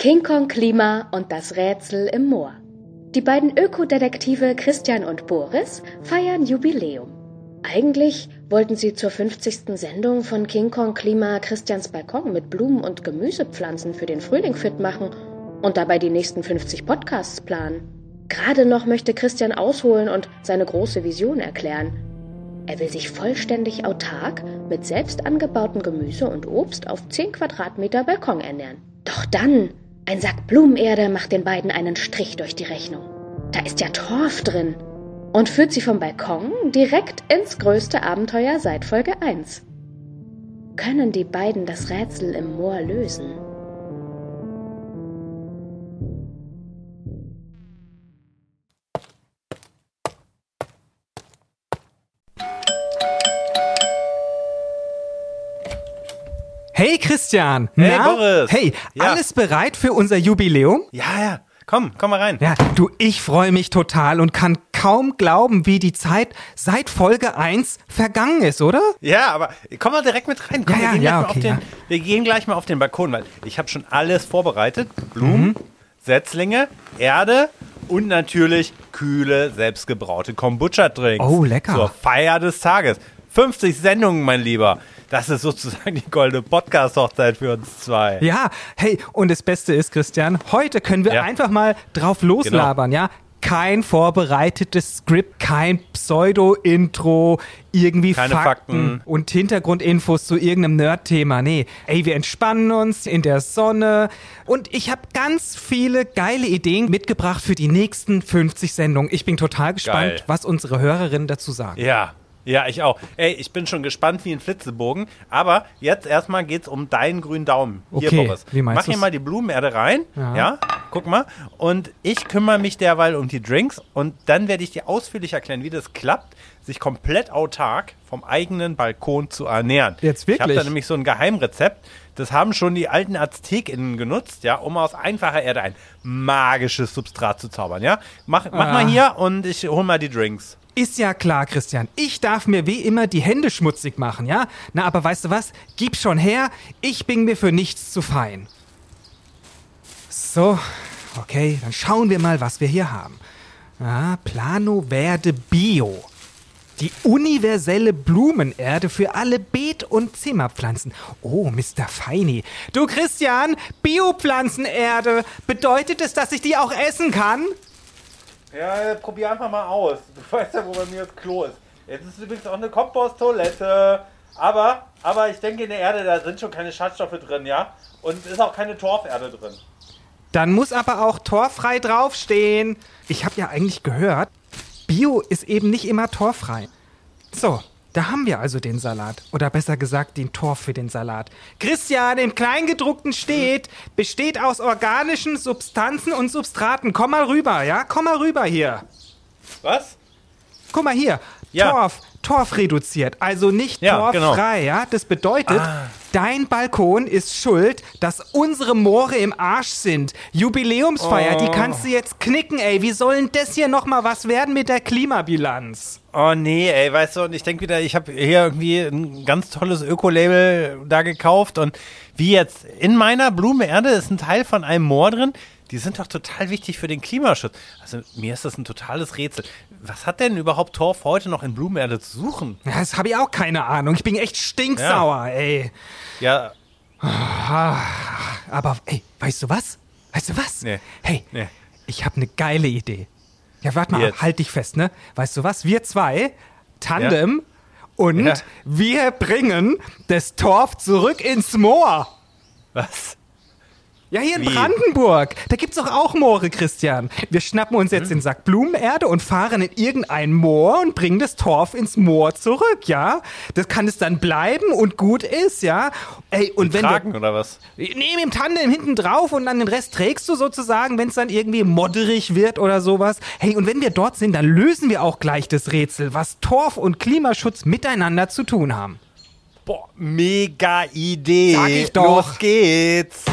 King Kong Klima und das Rätsel im Moor. Die beiden Ökodetektive Christian und Boris feiern Jubiläum. Eigentlich wollten sie zur 50. Sendung von King Kong Klima Christians Balkon mit Blumen und Gemüsepflanzen für den Frühling fit machen und dabei die nächsten 50 Podcasts planen. Gerade noch möchte Christian ausholen und seine große Vision erklären. Er will sich vollständig autark mit selbst angebautem Gemüse und Obst auf 10 Quadratmeter Balkon ernähren. Doch dann, ein Sack Blumenerde macht den beiden einen Strich durch die Rechnung. Da ist ja Torf drin und führt sie vom Balkon direkt ins größte Abenteuer seit Folge 1. Können die beiden das Rätsel im Moor lösen? Hey Christian! Hey, Na? Boris. Hey, Ja. alles bereit für unser Jubiläum? Ja, ja. Komm, komm mal rein. Ja, du, ich freue mich total und kann kaum glauben, wie die Zeit seit Folge 1 vergangen ist, oder? Ja, aber komm mal direkt mit rein. Komm, Ja, wir, gehen ja, gleich mal okay, auf den, ja. wir gehen gleich mal auf den Balkon, weil ich habe schon alles vorbereitet. Blumen, Mhm. Setzlinge, Erde und natürlich kühle, selbstgebraute Kombucha-Drinks. Oh, lecker. Zur Feier des Tages. 50 Sendungen, mein Lieber. Das ist sozusagen die goldene Podcast-Hochzeit für uns zwei. Ja, hey, und das Beste ist, Christian, heute können wir Ja. Genau. einfach mal drauf loslabern, ja? Kein vorbereitetes Skript, kein Pseudo-Intro, irgendwie Keine Fakten, Fakten. und Hintergrundinfos zu irgendeinem Nerd-Thema. Nee, ey, wir entspannen uns in der Sonne und ich habe ganz viele geile Ideen mitgebracht für die nächsten 50 Sendungen. Ich bin total gespannt, Geil. was unsere Hörerinnen dazu sagen. Ja, ja, ich auch. Ey, ich bin schon gespannt wie ein Flitzebogen. Aber jetzt erstmal geht's um deinen grünen Daumen. Hier, Okay, Boris. wie meinst Mach hier du's? mal die Blumenerde rein. Ja. Ja. guck mal. Und ich kümmere mich derweil um die Drinks. Und dann werde ich dir ausführlich erklären, wie das klappt, sich komplett autark vom eigenen Balkon zu ernähren. Jetzt Ich habe wirklich? da nämlich so ein Geheimrezept. Das haben schon die alten AztekInnen genutzt, ja, um aus einfacher Erde ein magisches Substrat zu zaubern, ja. Mach, mach Ah. mal hier und ich hol mal die Drinks. Ist ja klar, Christian. Ich darf mir wie immer die Hände schmutzig machen, ja? Na, aber weißt du was? Gib schon her. Ich bin mir für nichts zu fein. So, okay, dann schauen wir mal, was wir hier haben. Ah, Plano Verde Bio. Die universelle Blumenerde für alle Beet- und Zimmerpflanzen. Oh, Mr. Feini. Du Christian, Biopflanzenerde. Bedeutet es, dass ich die auch essen kann? Ja, probier einfach mal aus. Du weißt ja, wo bei mir das Klo ist. Jetzt ist übrigens auch eine Komposttoilette. Aber, aber ich denke in der Erde, da sind schon keine Schadstoffe drin, ja? Und ist auch keine Torferde drin. Dann muss aber auch torfrei draufstehen. Ich habe ja eigentlich gehört, Bio ist eben nicht immer torfrei. So, da haben wir also den Salat. Oder besser gesagt, den Torf für den Salat. Christian, im Kleingedruckten steht, besteht aus organischen Substanzen und Substraten. Komm mal rüber, ja? Komm mal rüber hier. Was? Guck mal hier. Ja. Torf, Torf reduziert, also nicht Ja, genau. torffrei, ja? Das bedeutet, Ah. dein Balkon ist schuld, dass unsere Moore im Arsch sind. Jubiläumsfeier, Oh. die kannst du jetzt knicken, ey. Wie soll denn das hier nochmal was werden mit der Klimabilanz? Oh nee, ey, weißt du, und ich denke wieder, ich habe hier irgendwie ein ganz tolles Öko-Label da gekauft und wie jetzt in meiner Blumenerde ist ein Teil von einem Moor drin. Die sind doch total wichtig für den Klimaschutz. Also mir ist das ein totales Rätsel. Was hat denn überhaupt Torf heute noch in Blumenerde zu suchen? Ja, Das habe ich auch keine Ahnung. Ich bin echt stinksauer, ey. Ja, Aber, ey, weißt du was? Weißt du was? Nee. Hey, Nee. ich habe eine geile Idee. Ja, warte mal, Jetzt. halt dich fest, ne? Weißt du was? Wir zwei, Tandem, und Ja. wir bringen das Torf zurück ins Moor. was? Ja, hier in Wie? Brandenburg. Da gibt's doch auch Moore, Christian. Wir schnappen uns jetzt den Sack Blumenerde und fahren in irgendein Moor und bringen das Torf ins Moor zurück, ja? Das kann es dann bleiben und gut ist, ja? Ey, und wenn Tragen wir, oder was? Nehm im Tandem hinten drauf und dann den Rest trägst du sozusagen, wenn es dann irgendwie modderig wird oder sowas. Hey, und wenn wir dort sind, dann lösen wir auch gleich das Rätsel, was Torf und Klimaschutz miteinander zu tun haben. Boah, mega Idee. Sag ich doch. Los geht's.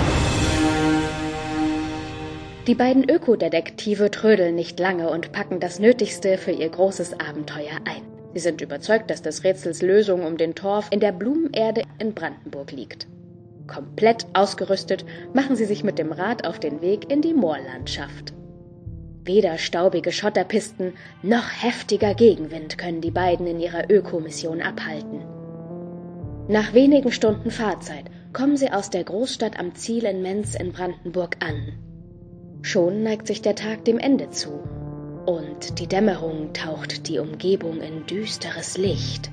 Die beiden Ökodetektive trödeln nicht lange und packen das Nötigste für ihr großes Abenteuer ein. Sie sind überzeugt, dass des Rätsels Lösung um den Torf in der Blumenerde in Brandenburg liegt. Komplett ausgerüstet machen sie sich mit dem Rad auf den Weg in die Moorlandschaft. Weder staubige Schotterpisten noch heftiger Gegenwind können die beiden in ihrer Ökomission abhalten. Nach wenigen Stunden Fahrzeit kommen sie aus der Großstadt am Ziel in Menz in Brandenburg an. Schon neigt sich der Tag dem Ende zu und die Dämmerung taucht die Umgebung in düsteres Licht.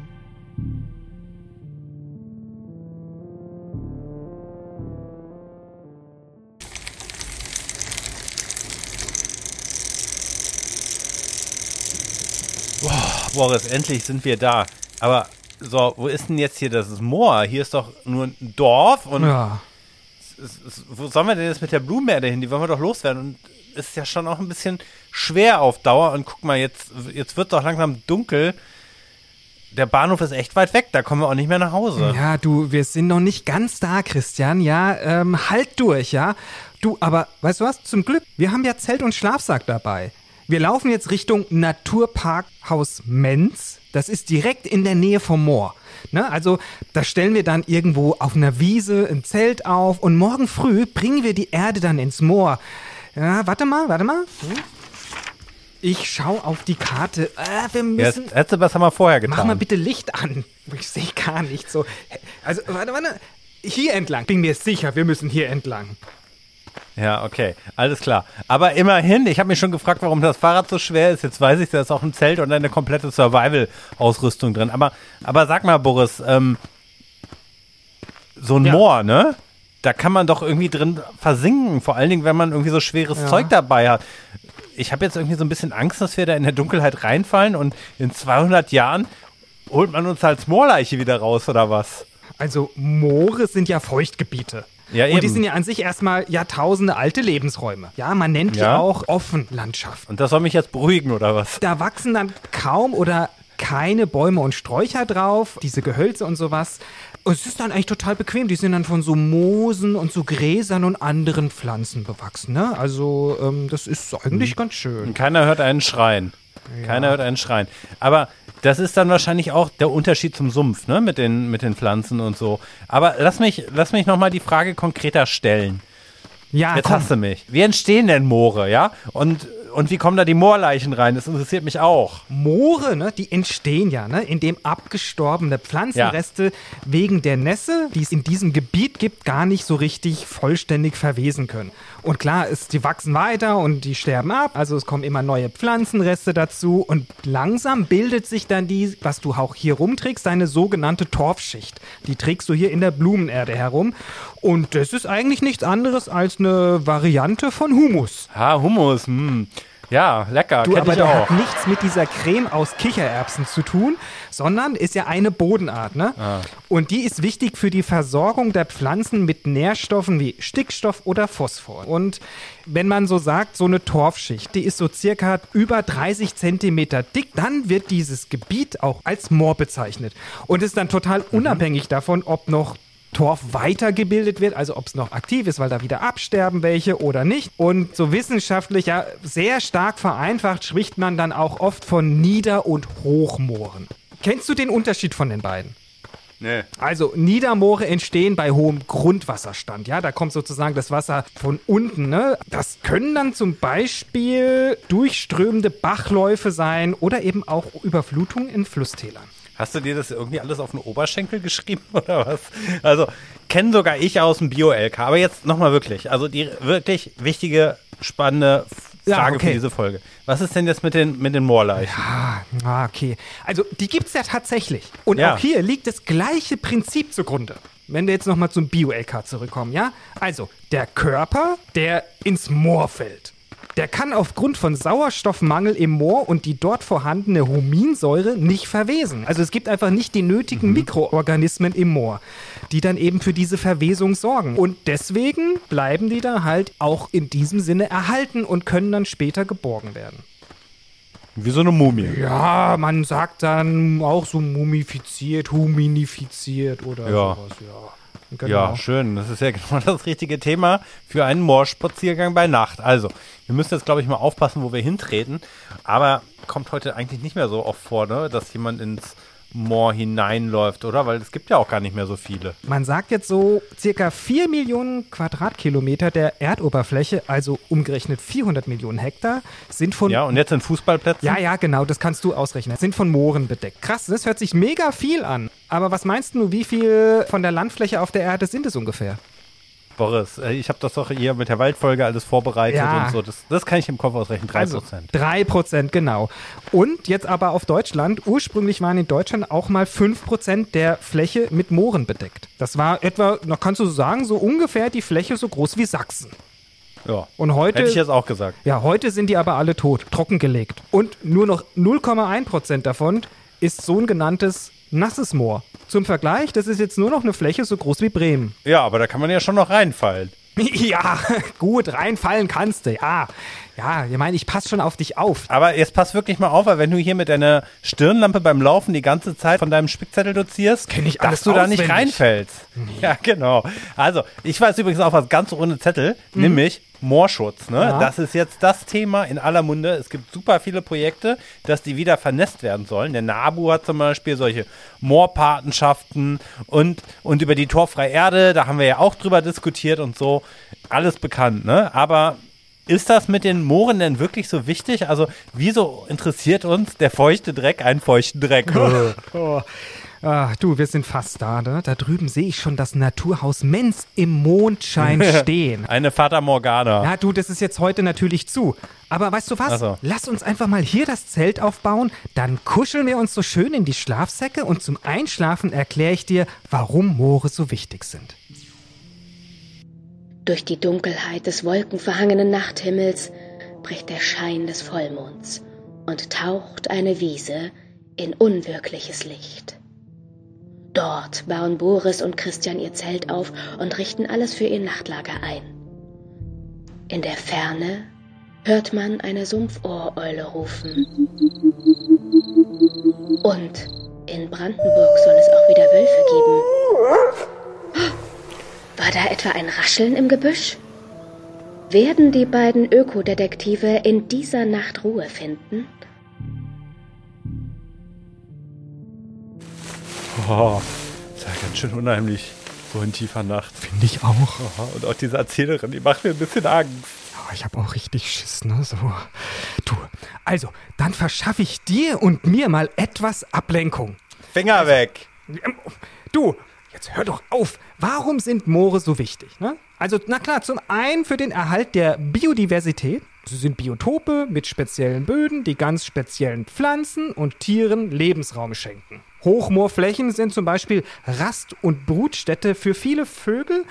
Boris, endlich sind wir da. Aber so, wo ist denn jetzt hier das Moor? Hier ist doch nur ein Dorf und Ja. Wo sollen wir denn jetzt mit der Blumenerde hin? Die wollen wir doch loswerden. Und ist ja schon auch ein bisschen schwer auf Dauer. Und guck mal, jetzt, jetzt wird doch langsam dunkel. Der Bahnhof ist echt weit weg, da kommen wir auch nicht mehr nach Hause. Ja, du, wir sind noch nicht ganz da, Christian. Ja, ähm, halt durch, ja. Du, aber weißt du was? Zum Glück, wir haben ja Zelt und Schlafsack dabei. Wir laufen jetzt Richtung Naturparkhaus Menz. Das ist direkt in der Nähe vom Moor. Ne? Also da stellen wir dann irgendwo auf einer Wiese ein Zelt auf und morgen früh bringen wir die Erde dann ins Moor. Ja, warte mal, warte mal. Hm? Ich schau auf die Karte. Äh, wir Jetzt, müssen. hättest du was haben wir vorher getan. Mach mal bitte Licht an. Ich sehe gar nicht so. Also, warte, warte. Hier entlang. Bin mir sicher, wir müssen hier entlang. Ja, okay, alles klar. Aber immerhin, ich habe mich schon gefragt, warum das Fahrrad so schwer ist. Jetzt weiß ich, da ist auch ein Zelt und eine komplette Survival-Ausrüstung drin. Aber, aber sag mal, Boris, ähm, so ein Ja. Moor, ne? Da kann man doch irgendwie drin versinken. Vor allen Dingen, wenn man irgendwie so schweres Ja. Zeug dabei hat. Ich habe jetzt irgendwie so ein bisschen Angst, dass wir da in der Dunkelheit reinfallen und in 200 Jahren holt man uns als Moorleiche wieder raus oder was? Also, Moore sind ja Feuchtgebiete. Ja, Und die sind ja an sich erstmal Jahrtausende alte Lebensräume. Ja, man nennt die Ja. auch Offenlandschaft. Und das soll mich jetzt beruhigen oder was? Da wachsen dann kaum oder keine Bäume und Sträucher drauf, diese Gehölze und sowas. Und es ist dann eigentlich total bequem. Die sind dann von so Moosen und so Gräsern und anderen Pflanzen bewachsen. Ne? Also, ähm, das ist eigentlich ganz schön. Und keiner hört einen schreien. Keiner hört einen schreien. Aber das ist dann wahrscheinlich auch der Unterschied zum Sumpf, ne? Mit den, mit den Pflanzen und so. Aber lass mich, lass mich nochmal die Frage konkreter stellen. Ja, Jetzt komm. hast du mich. Wie entstehen denn Moore, ja? Und, und wie kommen da die Moorleichen rein? Das interessiert mich auch. Moore, ne, die entstehen ja, ne, indem abgestorbene Pflanzenreste wegen der Nässe, die es in diesem Gebiet gibt, gar nicht so richtig vollständig verwesen können. Und klar, es, die wachsen weiter und die sterben ab, also es kommen immer neue Pflanzenreste dazu und langsam bildet sich dann die, was du auch hier rumträgst, deine sogenannte Torfschicht. Die trägst du hier in der Blumenerde herum und das ist eigentlich nichts anderes als eine Variante von Humus. Ha, Hummus, hm. Ja, lecker, Du, aber ich auch. hat nichts mit dieser Creme aus Kichererbsen zu tun, sondern ist ja eine Bodenart, ne? Ah. Und die ist wichtig für die Versorgung der Pflanzen mit Nährstoffen wie Stickstoff oder Phosphor. Und wenn man so sagt, so eine Torfschicht, die ist so circa über 30 Zentimeter dick, dann wird dieses Gebiet auch als Moor bezeichnet. Und ist dann total Mhm. unabhängig davon, ob noch Torf weitergebildet wird, also ob es noch aktiv ist, weil da wieder absterben welche oder nicht. Und so wissenschaftlich, ja, sehr stark vereinfacht, spricht man dann auch oft von Nieder- und Hochmooren. Kennst du den Unterschied von den beiden? Nee. Also Niedermoore entstehen bei hohem Grundwasserstand. Ja, da kommt sozusagen das Wasser von unten. Ne? Das können dann zum Beispiel durchströmende Bachläufe sein oder eben auch Überflutungen in Flusstälern. Hast du dir das irgendwie alles auf den Oberschenkel geschrieben oder was? Also, kenne sogar ich aus dem Bio-LK. Aber jetzt nochmal wirklich. Also, die wirklich wichtige, spannende Ja, Frage okay. für diese Folge. Was ist denn jetzt mit den, mit den Moorleichen? Ah, ah, okay. Also die gibt es ja tatsächlich. Und Ja. auch hier liegt das gleiche Prinzip zugrunde. Wenn wir jetzt nochmal zum Bio-LK zurückkommen, ja? Also, der Körper, der ins Moor fällt. Der kann aufgrund von Sauerstoffmangel im Moor und die dort vorhandene Huminsäure nicht verwesen. Also es gibt einfach nicht die nötigen Mikroorganismen im Moor, die dann eben für diese Verwesung sorgen. Und deswegen bleiben die da halt auch in diesem Sinne erhalten und können dann später geborgen werden. Wie so eine Mumie. Ja, man sagt dann auch so mumifiziert, huminifiziert oder Ja. sowas. Ja, genau. Ja, schön. Das ist ja genau das richtige Thema für einen Moorspaziergang bei Nacht. Also, wir müssen jetzt, glaube ich, mal aufpassen, wo wir hintreten. Aber kommt heute eigentlich nicht mehr so oft vor, ne? dass jemand ins Moor hineinläuft, oder? Weil es gibt ja auch gar nicht mehr so viele. Man sagt jetzt so circa 4 Millionen Quadratkilometer der Erdoberfläche, also umgerechnet 400 Millionen Hektar, sind von Ja, und jetzt sind Fußballplätze? Ja, ja, genau, das kannst du ausrechnen. Sind von Mooren bedeckt. Krass, das hört sich mega viel an. Aber was meinst du, wie viel von der Landfläche auf der Erde sind es ungefähr? Boris, äh, ich habe das doch hier mit der Waldfolge alles vorbereitet Ja. und so. Das, das kann ich im Kopf ausrechnen. 3 Also Prozent. 3 Prozent, genau. Und jetzt aber auf Deutschland. Ursprünglich waren in Deutschland auch mal 5 Prozent der Fläche mit Mooren bedeckt. Das war etwa, noch kannst du sagen, so ungefähr die Fläche so groß wie Sachsen. ja. Und heute. Hätte ich jetzt auch gesagt. Ja, heute sind die aber alle tot, trockengelegt. Und nur noch 0,1 Prozent davon ist so ein genanntes nasses Moor. Zum Vergleich, das ist jetzt nur noch eine Fläche so groß wie Bremen. Ja, aber da kann man ja schon noch reinfallen. Ja, gut, reinfallen kannst du, ja. Ja, ich meine, ich passe schon auf dich auf. Aber jetzt pass wirklich mal auf, weil wenn du hier mit deiner Stirnlampe beim Laufen die ganze Zeit von deinem Spickzettel dozierst, Kenn ich dass du da nicht reinfällst. Ja, genau. Also, ich weiß übrigens auch was ganz ohne Zettel, nämlich Moorschutz. Ne? Ja. Das ist jetzt das Thema in aller Munde. Es gibt super viele Projekte, dass die wieder vernässt werden sollen. Der NABU hat zum Beispiel solche Moorpatenschaften und, und über die torfreie Erde, da haben wir ja auch drüber diskutiert und so. Alles bekannt, ne? Aber ist das mit den Mooren denn wirklich so wichtig? Also, wieso interessiert uns der feuchte Dreck einen feuchten Dreck? Oh. Ah, du, wir sind fast da, ne? Da drüben sehe ich schon das Naturhaus Menz im Mondschein stehen. Eine Fata Morgana. Ja, du, das ist jetzt heute natürlich zu. Aber weißt du was? Ach so. Lass uns einfach mal hier das Zelt aufbauen, dann kuscheln wir uns so schön in die Schlafsäcke und zum Einschlafen erkläre ich dir, warum Moore so wichtig sind. Durch die Dunkelheit des wolkenverhangenen Nachthimmels bricht der Schein des Vollmonds und taucht eine Wiese in unwirkliches Licht. Dort bauen Boris und Christian ihr Zelt auf und richten alles für ihr Nachtlager ein. In der Ferne hört man eine Sumpfohreule rufen. Und in Brandenburg soll es auch wieder Wölfe geben. War da etwa ein Rascheln im Gebüsch? Werden die beiden Ökodetektive in dieser Nacht Ruhe finden? Oh, ist ja ganz schön unheimlich. So in tiefer Nacht. Finde ich auch. Oh, und auch diese Erzählerin, die macht mir ein bisschen Angst. Oh, ich habe auch richtig Schiss, ne? So. Du, also, dann verschaffe ich dir und mir mal etwas Ablenkung. Finger weg. Ähm, Du, jetzt hör doch auf. Warum sind Moore so wichtig? Ne? Also, na klar, zum einen für den Erhalt der Biodiversität. Sie sind Biotope mit speziellen Böden, die ganz speziellen Pflanzen und Tieren Lebensraum schenken. Hochmoorflächen sind zum Beispiel Rast- und Brutstätte für viele Vögel.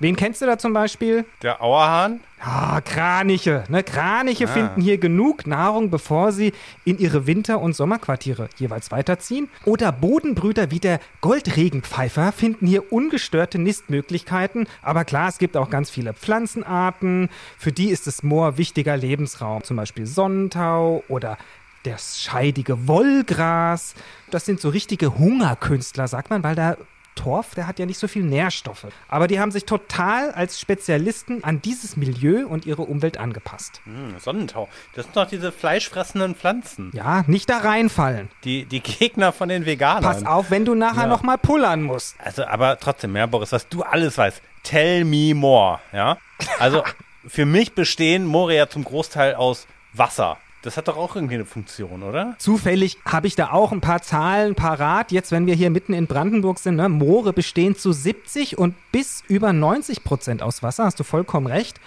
Wen kennst du da zum Beispiel? Der Auerhahn? Ah, Kraniche. Ne? Kraniche finden hier genug Nahrung, bevor sie in ihre Winter- und Sommerquartiere jeweils weiterziehen. Oder Bodenbrüter wie der Goldregenpfeifer finden hier ungestörte Nistmöglichkeiten. Aber klar, es gibt auch ganz viele Pflanzenarten. Für die ist das Moor wichtiger Lebensraum. Zum Beispiel Sonnentau oder das scheidige Wollgras. Das sind so richtige Hungerkünstler, sagt man, weil da Torf, der hat ja nicht so viel Nährstoffe. Aber die haben sich total als Spezialisten an dieses Milieu und ihre Umwelt angepasst. Hm, Sonnentau. Das sind doch diese fleischfressenden Pflanzen. Ja, nicht da reinfallen. Die, die Gegner von den Veganern. Pass auf, wenn du nachher Ja. noch mal pullern musst. Also, aber trotzdem, ja, Boris, was du alles weißt. Tell me more, ja? Also, für mich bestehen Moore ja zum Großteil aus Wasser. Das hat doch auch irgendwie eine Funktion, oder? Zufällig habe ich da auch ein paar Zahlen parat. Jetzt, wenn wir hier mitten in Brandenburg sind, ne, Moore bestehen zu 70 und bis über 90 Prozent aus Wasser, hast du vollkommen recht.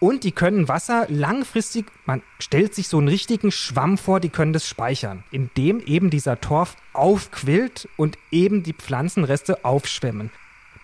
Und die können Wasser langfristig, man stellt sich so einen richtigen Schwamm vor, die können das speichern, indem eben dieser Torf aufquillt und eben die Pflanzenreste aufschwemmen.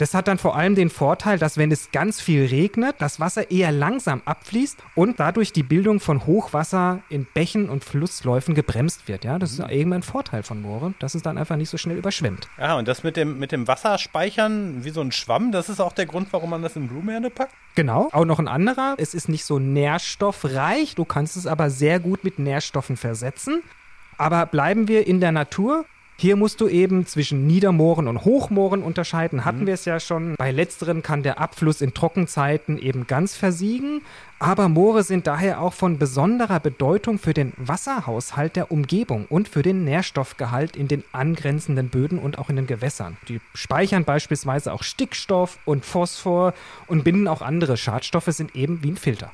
Das hat dann vor allem den Vorteil, dass wenn es ganz viel regnet, das Wasser eher langsam abfließt und dadurch die Bildung von Hochwasser in Bächen und Flussläufen gebremst wird. Ja, das ist eben ein Vorteil von Moore, dass es dann einfach nicht so schnell überschwemmt. Ja, und das mit dem, mit dem Wasserspeichern wie so ein Schwamm, das ist auch der Grund, warum man das in Blumenerde packt? Genau. Auch noch ein anderer. Es ist nicht so nährstoffreich. Du kannst es aber sehr gut mit Nährstoffen versetzen. Aber bleiben wir in der Natur. Hier musst du eben zwischen Niedermooren und Hochmooren unterscheiden. Hatten wir es ja schon. Bei letzteren kann der Abfluss in Trockenzeiten eben ganz versiegen. Aber Moore sind daher auch von besonderer Bedeutung für den Wasserhaushalt der Umgebung und für den Nährstoffgehalt in den angrenzenden Böden und auch in den Gewässern. Die speichern beispielsweise auch Stickstoff und Phosphor und binden auch andere Schadstoffe, sind eben wie ein Filter.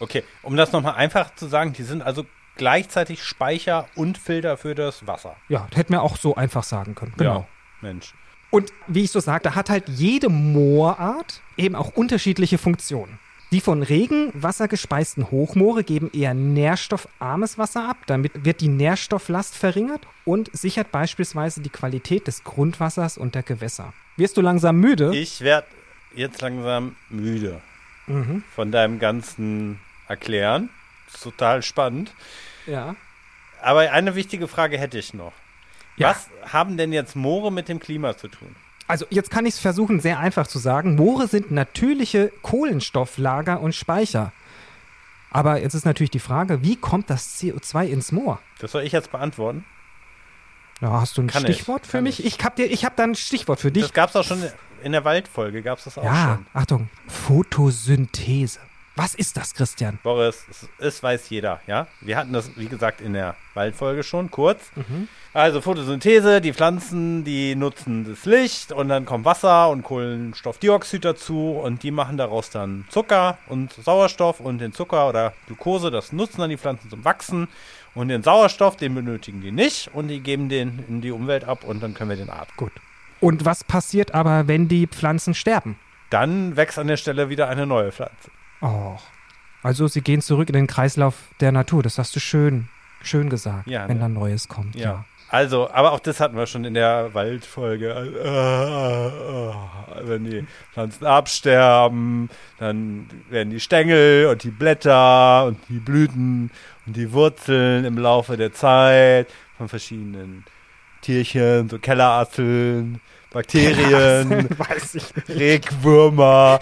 Okay, um das nochmal einfach zu sagen, die sind also gleichzeitig Speicher und Filter für das Wasser. Ja, das hätten wir auch so einfach sagen können. Genau. Ja, Mensch. Und wie ich so sagte, hat halt jede Moorart eben auch unterschiedliche Funktionen. Die von Regenwasser gespeisten Hochmoore geben eher nährstoffarmes Wasser ab. Damit wird die Nährstofflast verringert und sichert beispielsweise die Qualität des Grundwassers und der Gewässer. Wirst du langsam müde? Ich werde jetzt langsam müde Mhm. von deinem ganzen Erklären. Das ist total spannend. Ja. Aber eine wichtige Frage hätte ich noch. Ja. Was haben denn jetzt Moore mit dem Klima zu tun? Also jetzt kann ich es versuchen, sehr einfach zu sagen. Moore sind natürliche Kohlenstofflager und Speicher. Aber jetzt ist natürlich die Frage, wie kommt das CO2 ins Moor? Das soll ich jetzt beantworten. Ja, hast du ein Kann ich, Stichwort für kann mich? ich. Ich hab dir, ich habe da ein Stichwort für dich. Das gab es auch schon in der Waldfolge, gab es das auch ja, schon. Achtung, Photosynthese. Was ist das, Christian? Boris, es, es weiß jeder, ja? Wir hatten das, wie gesagt, in der Waldfolge schon, kurz. Mhm. Also Photosynthese, die Pflanzen, die nutzen das Licht und dann kommt Wasser und Kohlenstoffdioxid dazu und die machen daraus dann Zucker und Sauerstoff und den Zucker oder Glucose, das nutzen dann die Pflanzen zum Wachsen und den Sauerstoff, den benötigen die nicht und die geben den in die Umwelt ab und dann können wir den atmen. Gut. Und was passiert aber, wenn die Pflanzen sterben? Dann wächst an der Stelle wieder eine neue Pflanze. Oh. Also sie gehen zurück in den Kreislauf der Natur. Das hast du schön, schön gesagt, Ja, wenn ne? dann Neues kommt. Ja. Also, aber auch das hatten wir schon in der Waldfolge. Äh, äh, äh, wenn die Pflanzen absterben, dann werden die Stängel und die Blätter und die Blüten und die Wurzeln im Laufe der Zeit von verschiedenen Tierchen, so Kellerasseln, Bakterien. Regenwürmer,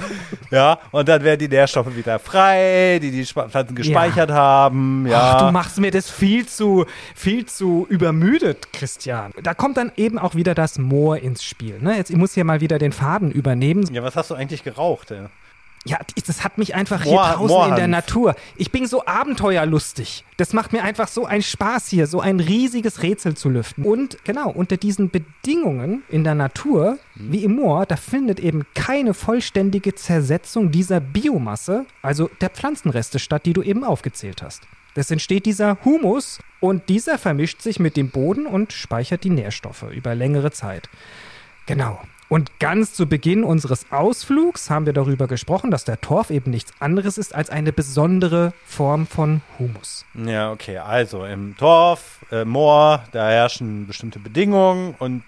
ja, und dann werden die Nährstoffe wieder frei, die die Pflanzen gespeichert haben, ja. Ach, du machst mir das viel zu, viel zu übermüdet, Christian. Da kommt dann eben auch wieder das Moor ins Spiel. Ne? Jetzt, ich muss hier mal wieder den Faden übernehmen. ja, was hast du eigentlich geraucht, ey? Ja, das hat mich einfach Moor- hier draußen in der. Natur. Ich bin so abenteuerlustig. Das macht mir einfach so einen Spaß hier, so ein riesiges Rätsel zu lüften. Und genau, unter diesen Bedingungen in der Natur, wie im Moor, da findet eben keine vollständige Zersetzung dieser Biomasse, also der Pflanzenreste statt, die du eben aufgezählt hast. Es entsteht dieser Humus und dieser vermischt sich mit dem Boden und speichert die Nährstoffe über längere Zeit. Genau. Und ganz zu Beginn unseres Ausflugs haben wir darüber gesprochen, dass der Torf eben nichts anderes ist als eine besondere Form von Humus. Ja, okay. Also im Torf, äh, Moor, da herrschen bestimmte Bedingungen und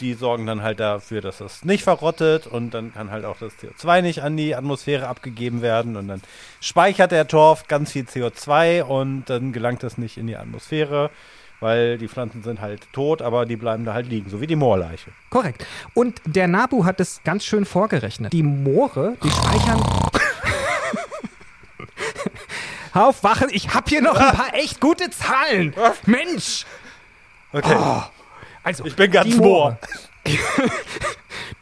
die sorgen dann halt dafür, dass das nicht verrottet und dann kann halt auch das CO2 nicht an die Atmosphäre abgegeben werden und dann speichert der Torf ganz viel CO2 und dann gelangt das nicht in die Atmosphäre, weil die Pflanzen sind halt tot, aber die bleiben da halt liegen, so wie die Moorleiche. Korrekt. Und der Nabu hat es ganz schön vorgerechnet. Die Moore, die speichern. Hör auf, wachen, ich hab hier noch ein paar echt gute Zahlen. Mensch! Okay. Also, Ich bin ganz Moor.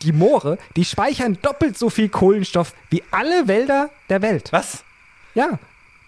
Die Moore, die speichern doppelt so viel Kohlenstoff wie alle Wälder der Welt. Was? Ja.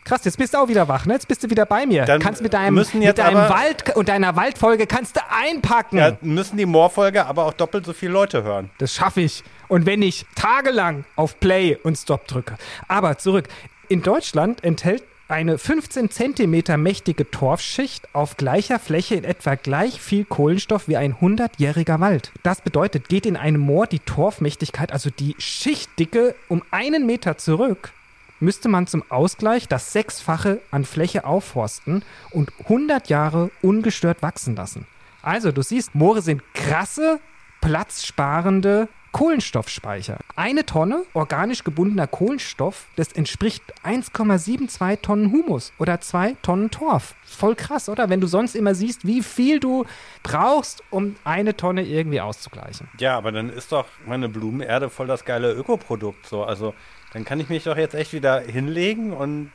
Krass, jetzt bist du auch wieder wach, ne? Jetzt bist du wieder bei mir. Dann kannst mit deinem, mit deinem Wald und deiner Waldfolge kannst du einpacken. Ja, müssen die Moorfolge aber auch doppelt so viele Leute hören. Das schaffe ich. Und wenn ich tagelang auf Play und Stop drücke. Aber zurück. In Deutschland enthält eine 15 Zentimeter mächtige Torfschicht auf gleicher Fläche in etwa gleich viel Kohlenstoff wie ein 100-jähriger Wald. Das bedeutet, geht in einem Moor die Torfmächtigkeit, also die Schichtdicke, um einen Meter zurück, müsste man zum Ausgleich das Sechsfache an Fläche aufforsten und 100 Jahre ungestört wachsen lassen. Also, du siehst, Moore sind krasse, platzsparende Kohlenstoffspeicher. Eine Tonne organisch gebundener Kohlenstoff, das entspricht 1,72 Tonnen Humus oder 2 Tonnen Torf. Voll krass, oder? Wenn du sonst immer siehst, wie viel du brauchst, um eine Tonne irgendwie auszugleichen. Ja, aber dann ist doch meine Blumenerde voll das geile Ökoprodukt. So. Also dann kann ich mich doch jetzt echt wieder hinlegen und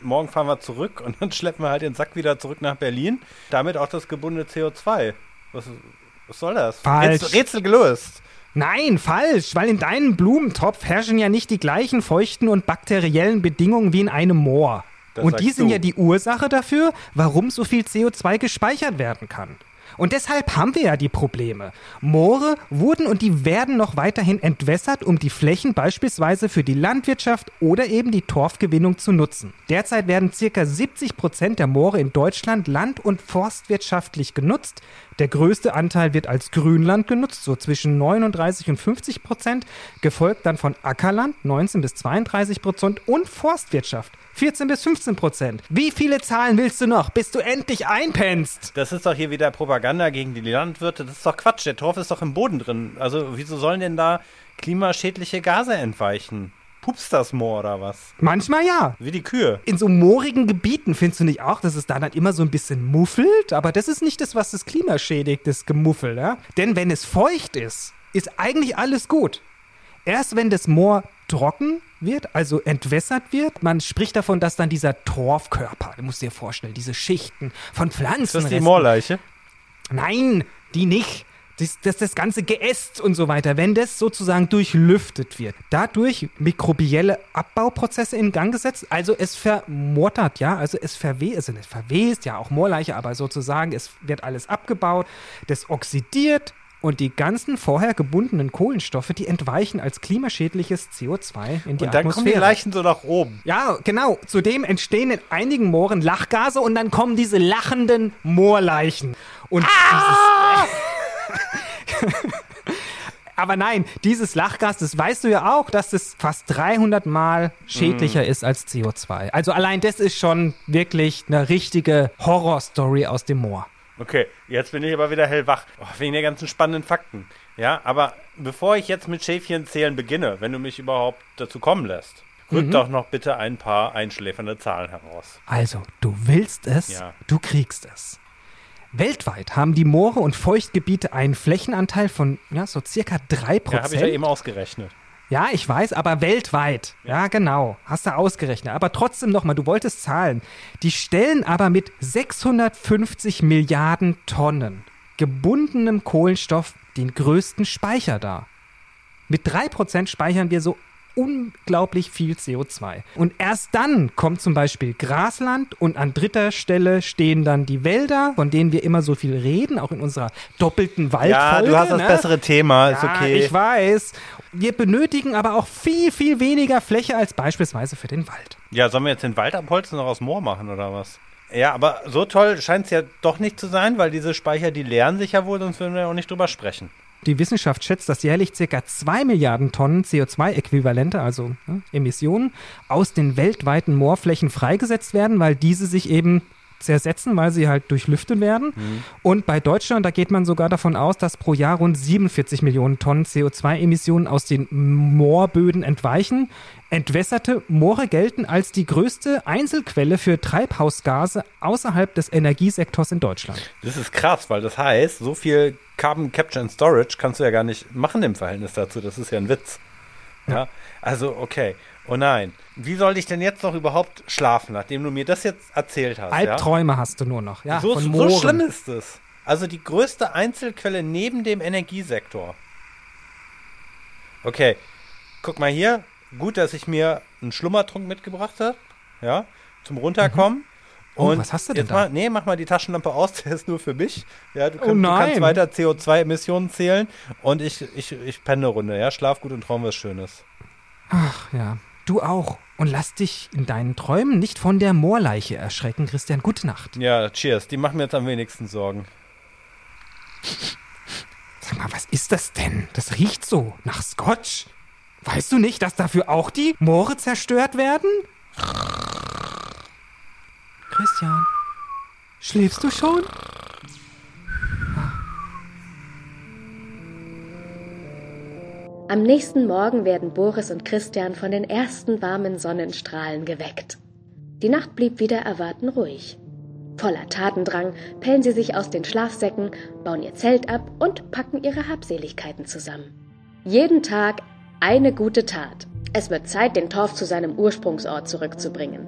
morgen fahren wir zurück und dann schleppen wir halt den Sack wieder zurück nach Berlin. Damit auch das gebundene CO2. Was, was soll das? Falsch. Rätsel, Rätsel gelöst. Nein, falsch, weil in deinem Blumentopf herrschen ja nicht die gleichen feuchten und bakteriellen Bedingungen wie in einem Moor. Das und die sind du. ja die Ursache dafür, warum so viel CO2 gespeichert werden kann. Und deshalb haben wir ja die Probleme. Moore wurden und die werden noch weiterhin entwässert, um die Flächen beispielsweise für die Landwirtschaft oder eben die Torfgewinnung zu nutzen. Derzeit werden circa 70 Prozent der Moore in Deutschland land- und forstwirtschaftlich genutzt. Der größte Anteil wird als Grünland genutzt, so zwischen 39 und 50 Prozent, gefolgt dann von Ackerland 19 bis 32 Prozent und Forstwirtschaft 14 bis 15 Prozent. Wie viele Zahlen willst du noch, bis du endlich einpennst? Das ist doch hier wieder Propaganda gegen die Landwirte. Das ist doch Quatsch. Der Torf ist doch im Boden drin. Also, wieso sollen denn da klimaschädliche Gase entweichen? Pupst das Moor oder was? Manchmal ja. Wie die Kühe. In so moorigen Gebieten findest du nicht auch, dass es da dann immer so ein bisschen muffelt? Aber das ist nicht das, was das Klima schädigt, das Gemuffel, ja? Denn wenn es feucht ist, ist eigentlich alles gut. Erst wenn das Moor trocken wird, also entwässert wird, man spricht davon, dass dann dieser Torfkörper, du musst dir vorstellen, diese Schichten von Pflanzen. Ist das die Moorleiche? Nein, die nicht. Das, das, das ganze Geäst und so weiter, wenn das sozusagen durchlüftet wird, dadurch mikrobielle Abbauprozesse in Gang gesetzt, also es vermortert, ja, also es verwest, also es verwest, ja, auch Moorleiche, aber sozusagen, es wird alles abgebaut, das oxidiert und die ganzen vorher gebundenen Kohlenstoffe, die entweichen als klimaschädliches CO2 in die Und dann kommen die Atmosphäre. Leichen so nach oben. Ja, genau. Zudem entstehen in einigen Mooren Lachgase und dann kommen diese lachenden Moorleichen. Und dieses. Aber nein, dieses Lachgas, das weißt du ja auch, dass es fast 300 Mal schädlicher ist als CO2. Also allein das ist schon wirklich eine richtige Horrorstory aus dem Moor. Okay, jetzt bin ich aber wieder hellwach. Oh, wegen der ganzen spannenden Fakten. Ja, aber bevor ich jetzt mit Schäfchen zählen beginne, wenn du mich überhaupt dazu kommen lässt, rück doch noch bitte ein paar einschläfernde Zahlen heraus. Also, du willst es, Ja. du kriegst es. Weltweit haben die Moore und Feuchtgebiete einen Flächenanteil von ja, so circa 3%. Ja, habe ich ja eben ausgerechnet. Ja, ich weiß, aber weltweit. Ja, genau. Hast du ausgerechnet. Aber trotzdem nochmal, du wolltest zahlen. Die stellen aber mit 650 Milliarden Tonnen gebundenem Kohlenstoff den größten Speicher dar. Mit 3% speichern wir so unglaublich viel CO2. Und erst dann kommt zum Beispiel Grasland und an dritter Stelle stehen dann die Wälder, von denen wir immer so viel reden, auch in unserer doppelten Waldfolge. Ja, du hast das ne? bessere Thema, ist Ja, okay. ich weiß. Wir benötigen aber auch viel, viel weniger Fläche als beispielsweise für den Wald. Ja, sollen wir jetzt den Wald abholzen und noch aus Moor machen oder was? Ja, aber so toll scheint es ja doch nicht zu sein, weil diese Speicher, die leeren sich ja wohl, sonst würden wir ja auch nicht drüber sprechen. Die Wissenschaft schätzt, dass jährlich ca. 2 Milliarden Tonnen CO2-Äquivalente, also ne, Emissionen, aus den weltweiten Moorflächen freigesetzt werden, weil diese sich eben zersetzen, weil sie halt durchlüftet werden. Und bei Deutschland, da geht man sogar davon aus, dass pro Jahr rund 47 Millionen Tonnen CO2-Emissionen aus den Moorböden entweichen. Entwässerte Moore gelten als die größte Einzelquelle für Treibhausgase außerhalb des Energiesektors in Deutschland. Das ist krass, weil das heißt, so viel Carbon Capture and Storage kannst du ja gar nicht machen im Verhältnis dazu. Das ist ja ein Witz. Ja, also okay. Oh nein. Wie soll ich denn jetzt noch überhaupt schlafen, nachdem du mir das jetzt erzählt hast? ja? Albträume hast du nur noch, ja, so, so schlimm ist es. Also die größte Einzelquelle neben dem Energiesektor. Okay, guck mal hier. Gut, dass ich mir einen Schlummertrunk mitgebracht habe. Ja, zum Runterkommen. Oh, Und was hast du denn da? Mal, nee, mach mal die Taschenlampe aus, der ist nur für mich. Ja, du, Oh kannst, du kannst weiter CO2-Emissionen zählen und ich, ich, ich penne eine Runde, ja. Schlaf gut und traum was Schönes. Ach ja, du auch. Und lass dich in deinen Träumen nicht von der Moorleiche erschrecken, Christian. Gute Nacht. Ja, cheers. Die machen mir jetzt am wenigsten Sorgen. Sag mal, was ist das denn? Das riecht so nach Scotch. Weißt du nicht, dass dafür auch die Moore zerstört werden? Christian, schläfst du schon? Am nächsten Morgen werden Boris und Christian von den ersten warmen Sonnenstrahlen geweckt. Die Nacht blieb wieder erwarten ruhig. Voller Tatendrang pellen sie sich aus den Schlafsäcken, bauen ihr Zelt ab und packen ihre Habseligkeiten zusammen. Jeden Tag eine gute Tat. Es wird Zeit, den Torf zu seinem Ursprungsort zurückzubringen.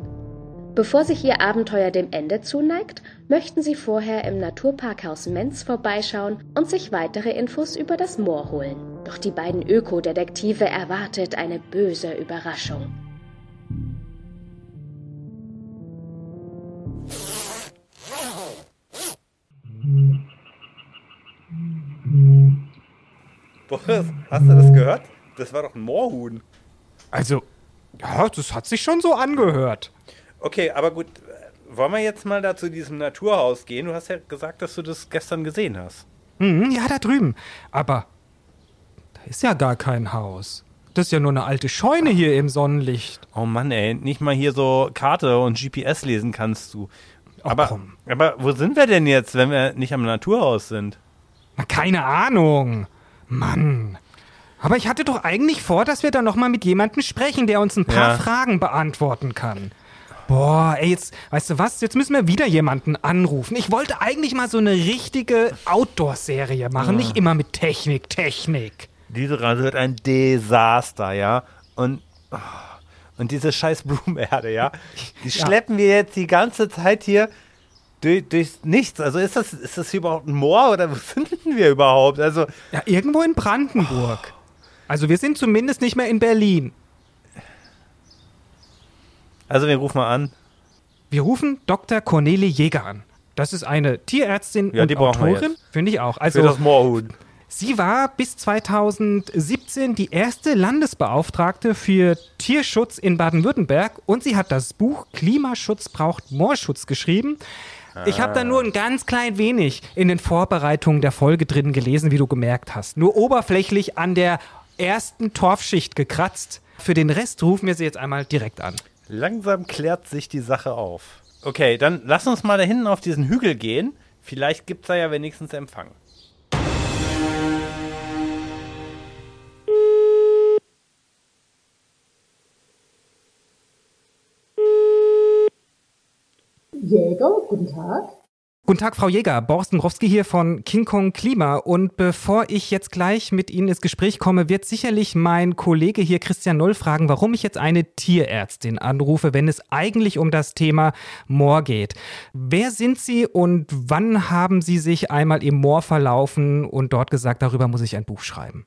Bevor sich ihr Abenteuer dem Ende zuneigt, möchten sie vorher im Naturparkhaus Menz vorbeischauen und sich weitere Infos über das Moor holen. Doch die beiden Ökodetektive erwartet eine böse Überraschung. Boris, hast du das gehört? Das war doch ein Moorhuhn. Also, ja, das hat sich schon so angehört. Okay, aber gut, wollen wir jetzt mal da zu diesem Naturhaus gehen? Du hast ja gesagt, dass du das gestern gesehen hast. Mhm, ja, da drüben. Aber da ist ja gar kein Haus. Das ist ja nur eine alte Scheune hier im Sonnenlicht. Oh Mann, ey, nicht mal hier so Karte und GPS lesen kannst du. Ach, Aber, komm. aber wo sind wir denn jetzt, wenn wir nicht am Naturhaus sind? Na, keine Ahnung. Mann. Aber ich hatte doch eigentlich vor, dass wir da noch mal mit jemandem sprechen, der uns ein paar Ja. Fragen beantworten kann. Boah, ey, jetzt, weißt du was? Jetzt müssen wir wieder jemanden anrufen. Ich wollte eigentlich mal so eine richtige Outdoor-Serie machen, nicht immer mit Technik, Technik. Diese Reise wird ein Desaster, ja? Und, oh, und diese scheiß Blumenerde, ja? Die schleppen wir jetzt die ganze Zeit hier durch, durchs Nichts. Also ist das, ist das hier überhaupt ein Moor oder wo sind denn wir überhaupt? Also, Ja, irgendwo in Brandenburg. Also wir sind zumindest nicht mehr in Berlin. also wir rufen mal an. Wir rufen Dr. Cornelie Jäger an. Das ist eine Tierärztin Ja, und Autorin, finde ich auch. Für Also das Moorhuhn. Sie war bis 2017 die erste Landesbeauftragte für Tierschutz in Baden-Württemberg und sie hat das Buch Klimaschutz braucht Moorschutz geschrieben. Ich habe da nur ein ganz klein wenig in den Vorbereitungen der Folge drin gelesen, wie du gemerkt hast. Nur oberflächlich an der ersten Torfschicht gekratzt. Für den Rest rufen wir sie jetzt einmal direkt an. Langsam klärt sich die Sache auf. Okay, dann lass uns mal da hinten auf diesen Hügel gehen. Vielleicht gibt's da ja wenigstens Empfang. Jäger, guten Tag. Guten Tag, Frau Jäger. Boris Dąbrowski hier von King Kong Klima. Und bevor ich jetzt gleich mit Ihnen ins Gespräch komme, wird sicherlich mein Kollege hier Christian Noll fragen, warum ich jetzt eine Tierärztin anrufe, wenn es eigentlich um das Thema Moor geht. Wer sind Sie und wann haben Sie sich einmal im Moor verlaufen und dort gesagt, darüber muss ich ein Buch schreiben?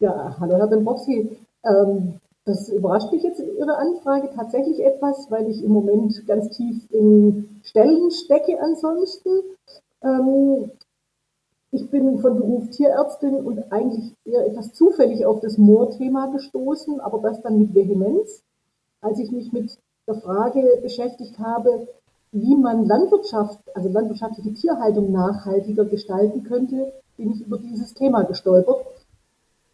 Ja, hallo Herr Dembowski. Ähm, das überrascht mich jetzt Ihre Anfrage tatsächlich etwas, weil ich im Moment ganz tief in Stellen stecke ansonsten. Ähm, ich bin von Beruf Tierärztin und eigentlich eher etwas zufällig auf das Moorthema gestoßen, aber das dann mit Vehemenz, als ich mich mit der Frage beschäftigt habe, wie man Landwirtschaft, also landwirtschaftliche Tierhaltung nachhaltiger gestalten könnte, bin ich über dieses Thema gestolpert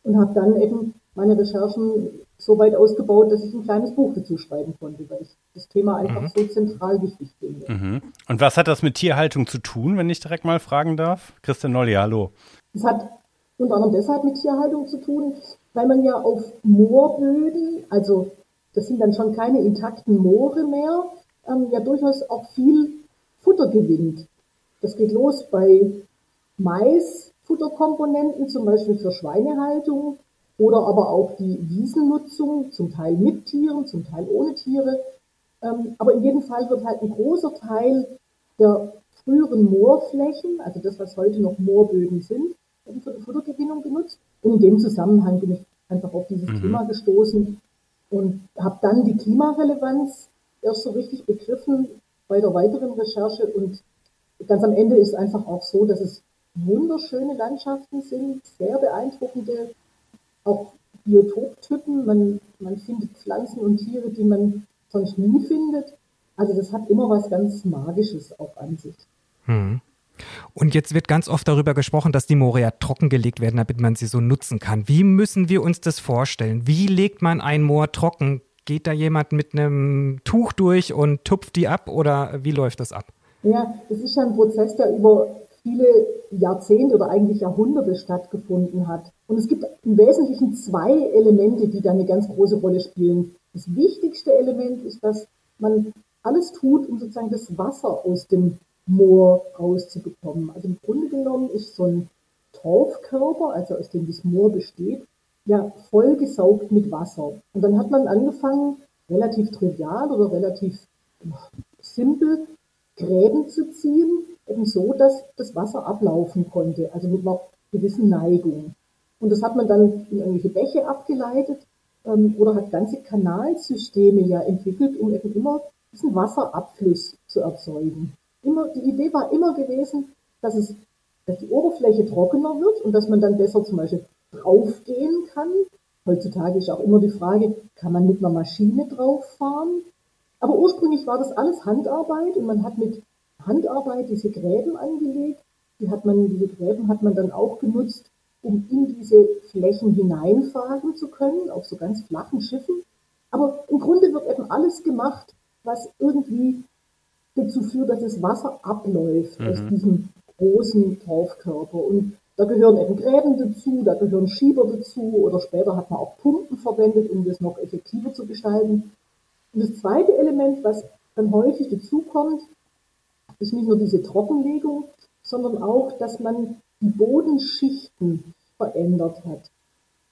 und habe dann eben meine Recherchen so weit ausgebaut, dass ich ein kleines Buch dazu schreiben konnte, weil ich das Thema einfach so zentral wichtig finde. Und was hat das mit Tierhaltung zu tun, wenn ich direkt mal fragen darf? Christian Nolli, hallo. Das hat unter anderem deshalb mit Tierhaltung zu tun, weil man ja auf Moorböden, also das sind dann schon keine intakten Moore mehr, ähm, ja durchaus auch viel Futter gewinnt. Das geht los bei Maisfutterkomponenten, zum Beispiel für Schweinehaltung oder aber auch die Wiesennutzung, zum Teil mit Tieren, zum Teil ohne Tiere. Ähm, aber in jedem Fall wird halt ein großer Teil der früheren Moorflächen, also das, was heute noch Moorböden sind, für die Futtergewinnung genutzt. Und in dem Zusammenhang bin ich einfach auf dieses Thema gestoßen und habe dann die Klimarelevanz erst so richtig begriffen bei der weiteren Recherche. Und ganz am Ende ist einfach auch so, dass es wunderschöne Landschaften sind, sehr beeindruckende, auch Biotoptypen. Man, man findet Pflanzen und Tiere, die man sonst nie findet. Also das hat immer was ganz Magisches auch an sich. Und jetzt wird ganz oft darüber gesprochen, dass die Moore ja trockengelegt werden, damit man sie so nutzen kann. Wie müssen wir uns das vorstellen? Wie legt man ein Moor trocken? Geht da jemand mit einem Tuch durch und tupft die ab oder wie läuft das ab? Ja, das ist ja ein Prozess, der über viele Jahrzehnte oder eigentlich Jahrhunderte stattgefunden hat. Und es gibt im Wesentlichen zwei Elemente, die da eine ganz große Rolle spielen. Das wichtigste Element ist, dass man alles tut, um sozusagen das Wasser aus dem Moor rauszubekommen. Also im Grunde genommen ist so ein Torfkörper, also aus dem das Moor besteht, ja vollgesaugt mit Wasser. Und dann hat man angefangen, relativ trivial oder relativ simpel Gräben zu ziehen, eben so, dass das Wasser ablaufen konnte, also mit einer gewissen Neigung. Und das hat man dann in irgendwelche Bäche abgeleitet ähm, oder hat ganze Kanalsysteme ja entwickelt, um eben immer diesen Wasserabfluss zu erzeugen. Immer, die Idee war immer gewesen, dass es, dass die Oberfläche trockener wird und dass man dann besser zum Beispiel draufgehen kann. Heutzutage ist auch immer die Frage, kann man mit einer Maschine drauffahren? Aber ursprünglich war das alles Handarbeit und man hat mit Handarbeit diese Gräben angelegt. Die hat man, diese Gräben hat man dann auch genutzt, um in diese Flächen hineinfahren zu können, auf so ganz flachen Schiffen. Aber im Grunde wird eben alles gemacht, was irgendwie dazu führt, dass das Wasser abläuft mhm. aus diesem großen Torfkörper. Und da gehören eben Gräben dazu, da gehören Schieber dazu oder später hat man auch Pumpen verwendet, um das noch effektiver zu gestalten. Und das zweite Element, was dann häufig dazukommt, ist nicht nur diese Trockenlegung, sondern auch, dass man die Bodenschichten verändert hat.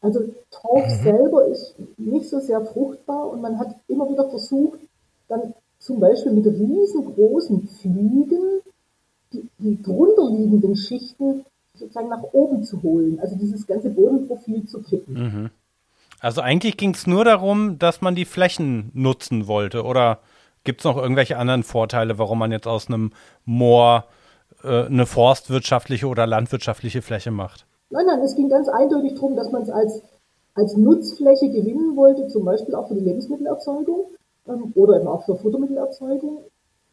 Also Torf mhm. selber ist nicht so sehr fruchtbar und man hat immer wieder versucht, dann zum Beispiel mit riesengroßen Fliegen die, die drunterliegenden Schichten sozusagen nach oben zu holen, also dieses ganze Bodenprofil zu kippen. Mhm. Also eigentlich ging es nur darum, dass man die Flächen nutzen wollte oder gibt es noch irgendwelche anderen Vorteile, warum man jetzt aus einem Moor äh, eine forstwirtschaftliche oder landwirtschaftliche Fläche macht? Nein, nein, es ging ganz eindeutig darum, dass man es als, als Nutzfläche gewinnen wollte, zum Beispiel auch für die Lebensmittelerzeugung ähm, oder eben auch für Futtermittelerzeugung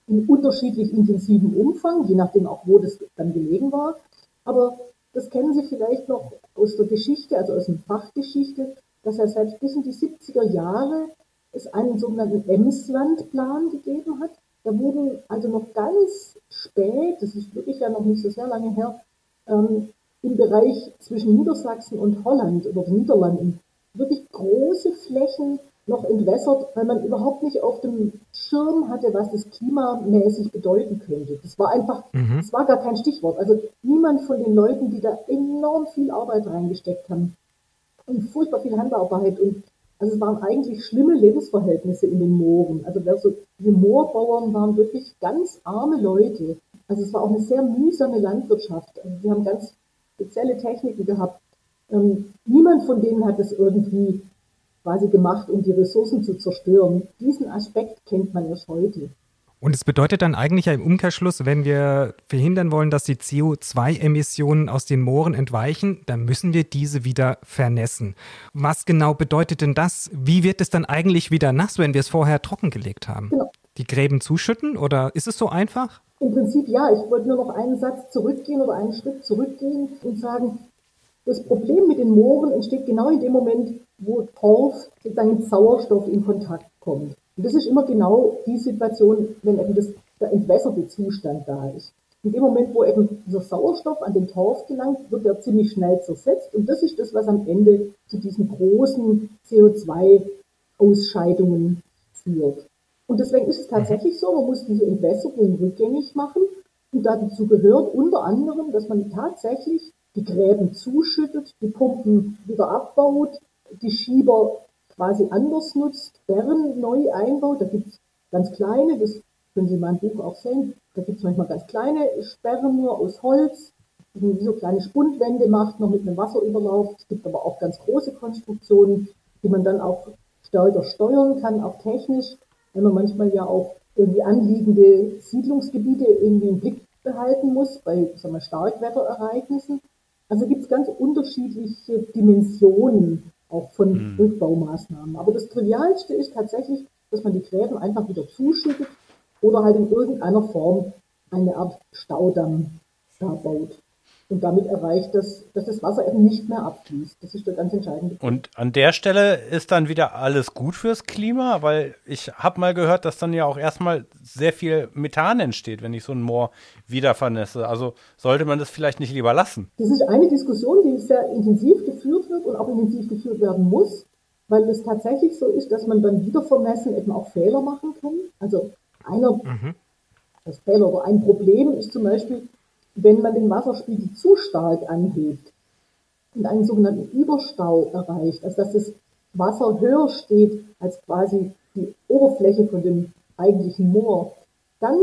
in unterschiedlich intensivem Umfang, je nachdem auch, wo das dann gelegen war. Aber das kennen Sie vielleicht noch aus der Geschichte, also aus dem Fachgeschichte, dass er selbst bis in die 70er Jahre es einen sogenannten Emslandplan gegeben hat. Da wurden also noch ganz spät, das ist wirklich ja noch nicht so sehr lange her, ähm, im Bereich zwischen Niedersachsen und Holland oder den Niederlanden wirklich große Flächen noch entwässert, weil man überhaupt nicht auf dem Schirm hatte, was das klimamäßig bedeuten könnte. Das war einfach, mhm. das war gar kein Stichwort. Also niemand von den Leuten, die da enorm viel Arbeit reingesteckt haben und furchtbar viel Handarbeit und also es waren eigentlich schlimme Lebensverhältnisse in den Mooren. Also so, diese Moorbauern waren wirklich ganz arme Leute. Also es war auch eine sehr mühsame Landwirtschaft. Also die haben ganz spezielle Techniken gehabt. Ähm, niemand von denen hat es irgendwie quasi gemacht, um die Ressourcen zu zerstören. Diesen Aspekt kennt man erst heute. Und es bedeutet dann eigentlich im Umkehrschluss, wenn wir verhindern wollen, dass die CO2-Emissionen aus den Mooren entweichen, dann müssen wir diese wieder vernässen. Was genau bedeutet denn das? Wie wird es dann eigentlich wieder nass, wenn wir es vorher trockengelegt haben? Genau. Die Gräben zuschütten oder ist es so einfach? Im Prinzip ja. Ich wollte nur noch einen Satz zurückgehen oder einen Schritt zurückgehen und sagen, das Problem mit den Mooren entsteht genau in dem Moment, wo Torf sozusagen mit Sauerstoff in Kontakt kommt. Und das ist immer genau die Situation, wenn eben das, der entwässerte Zustand da ist. In dem Moment, wo eben dieser Sauerstoff an den Torf gelangt, wird er ziemlich schnell zersetzt. Und das ist das, was am Ende zu diesen großen CO2-Ausscheidungen führt. Und deswegen ist es tatsächlich so, man muss diese Entwässerung rückgängig machen. Und dazu gehört unter anderem, dass man tatsächlich die Gräben zuschüttet, die Pumpen wieder abbaut, die Schieber quasi anders nutzt, Sperren neu einbaut. Da gibt es ganz kleine, das können Sie in meinem Buch auch sehen. Da gibt es manchmal ganz kleine Sperren nur aus Holz, die man so kleine Spundwände macht, noch mit einem Wasserüberlauf. Es gibt aber auch ganz große Konstruktionen, die man dann auch stärker steuern kann, auch technisch, wenn man manchmal ja auch irgendwie anliegende Siedlungsgebiete irgendwie im Blick behalten muss bei sagen wir, Starkwetterereignissen. Also gibt es ganz unterschiedliche Dimensionen auch von mhm. Rückbaumaßnahmen. Aber das Trivialste ist tatsächlich, dass man die Gräben einfach wieder zuschüttet oder halt in irgendeiner Form eine Art Staudamm da baut und damit erreicht, dass, dass das Wasser eben nicht mehr abfließt. Das ist der ganz entscheidende Punkt. Und an der Stelle ist dann wieder alles gut fürs Klima, weil ich habe mal gehört, dass dann ja auch erstmal sehr viel Methan entsteht, wenn ich so ein Moor wieder vernässe. Also sollte man das vielleicht nicht lieber lassen? Das ist eine Diskussion, die sehr intensiv geführt wird und auch intensiv geführt werden muss, weil es tatsächlich so ist, dass man beim Wiedervermessen eben auch Fehler machen kann. Also einer, mhm. das Fehler oder ein Problem ist zum Beispiel, wenn man den Wasserspiegel zu stark anhebt und einen sogenannten Überstau erreicht, also dass das Wasser höher steht als quasi die Oberfläche von dem eigentlichen Moor, Dann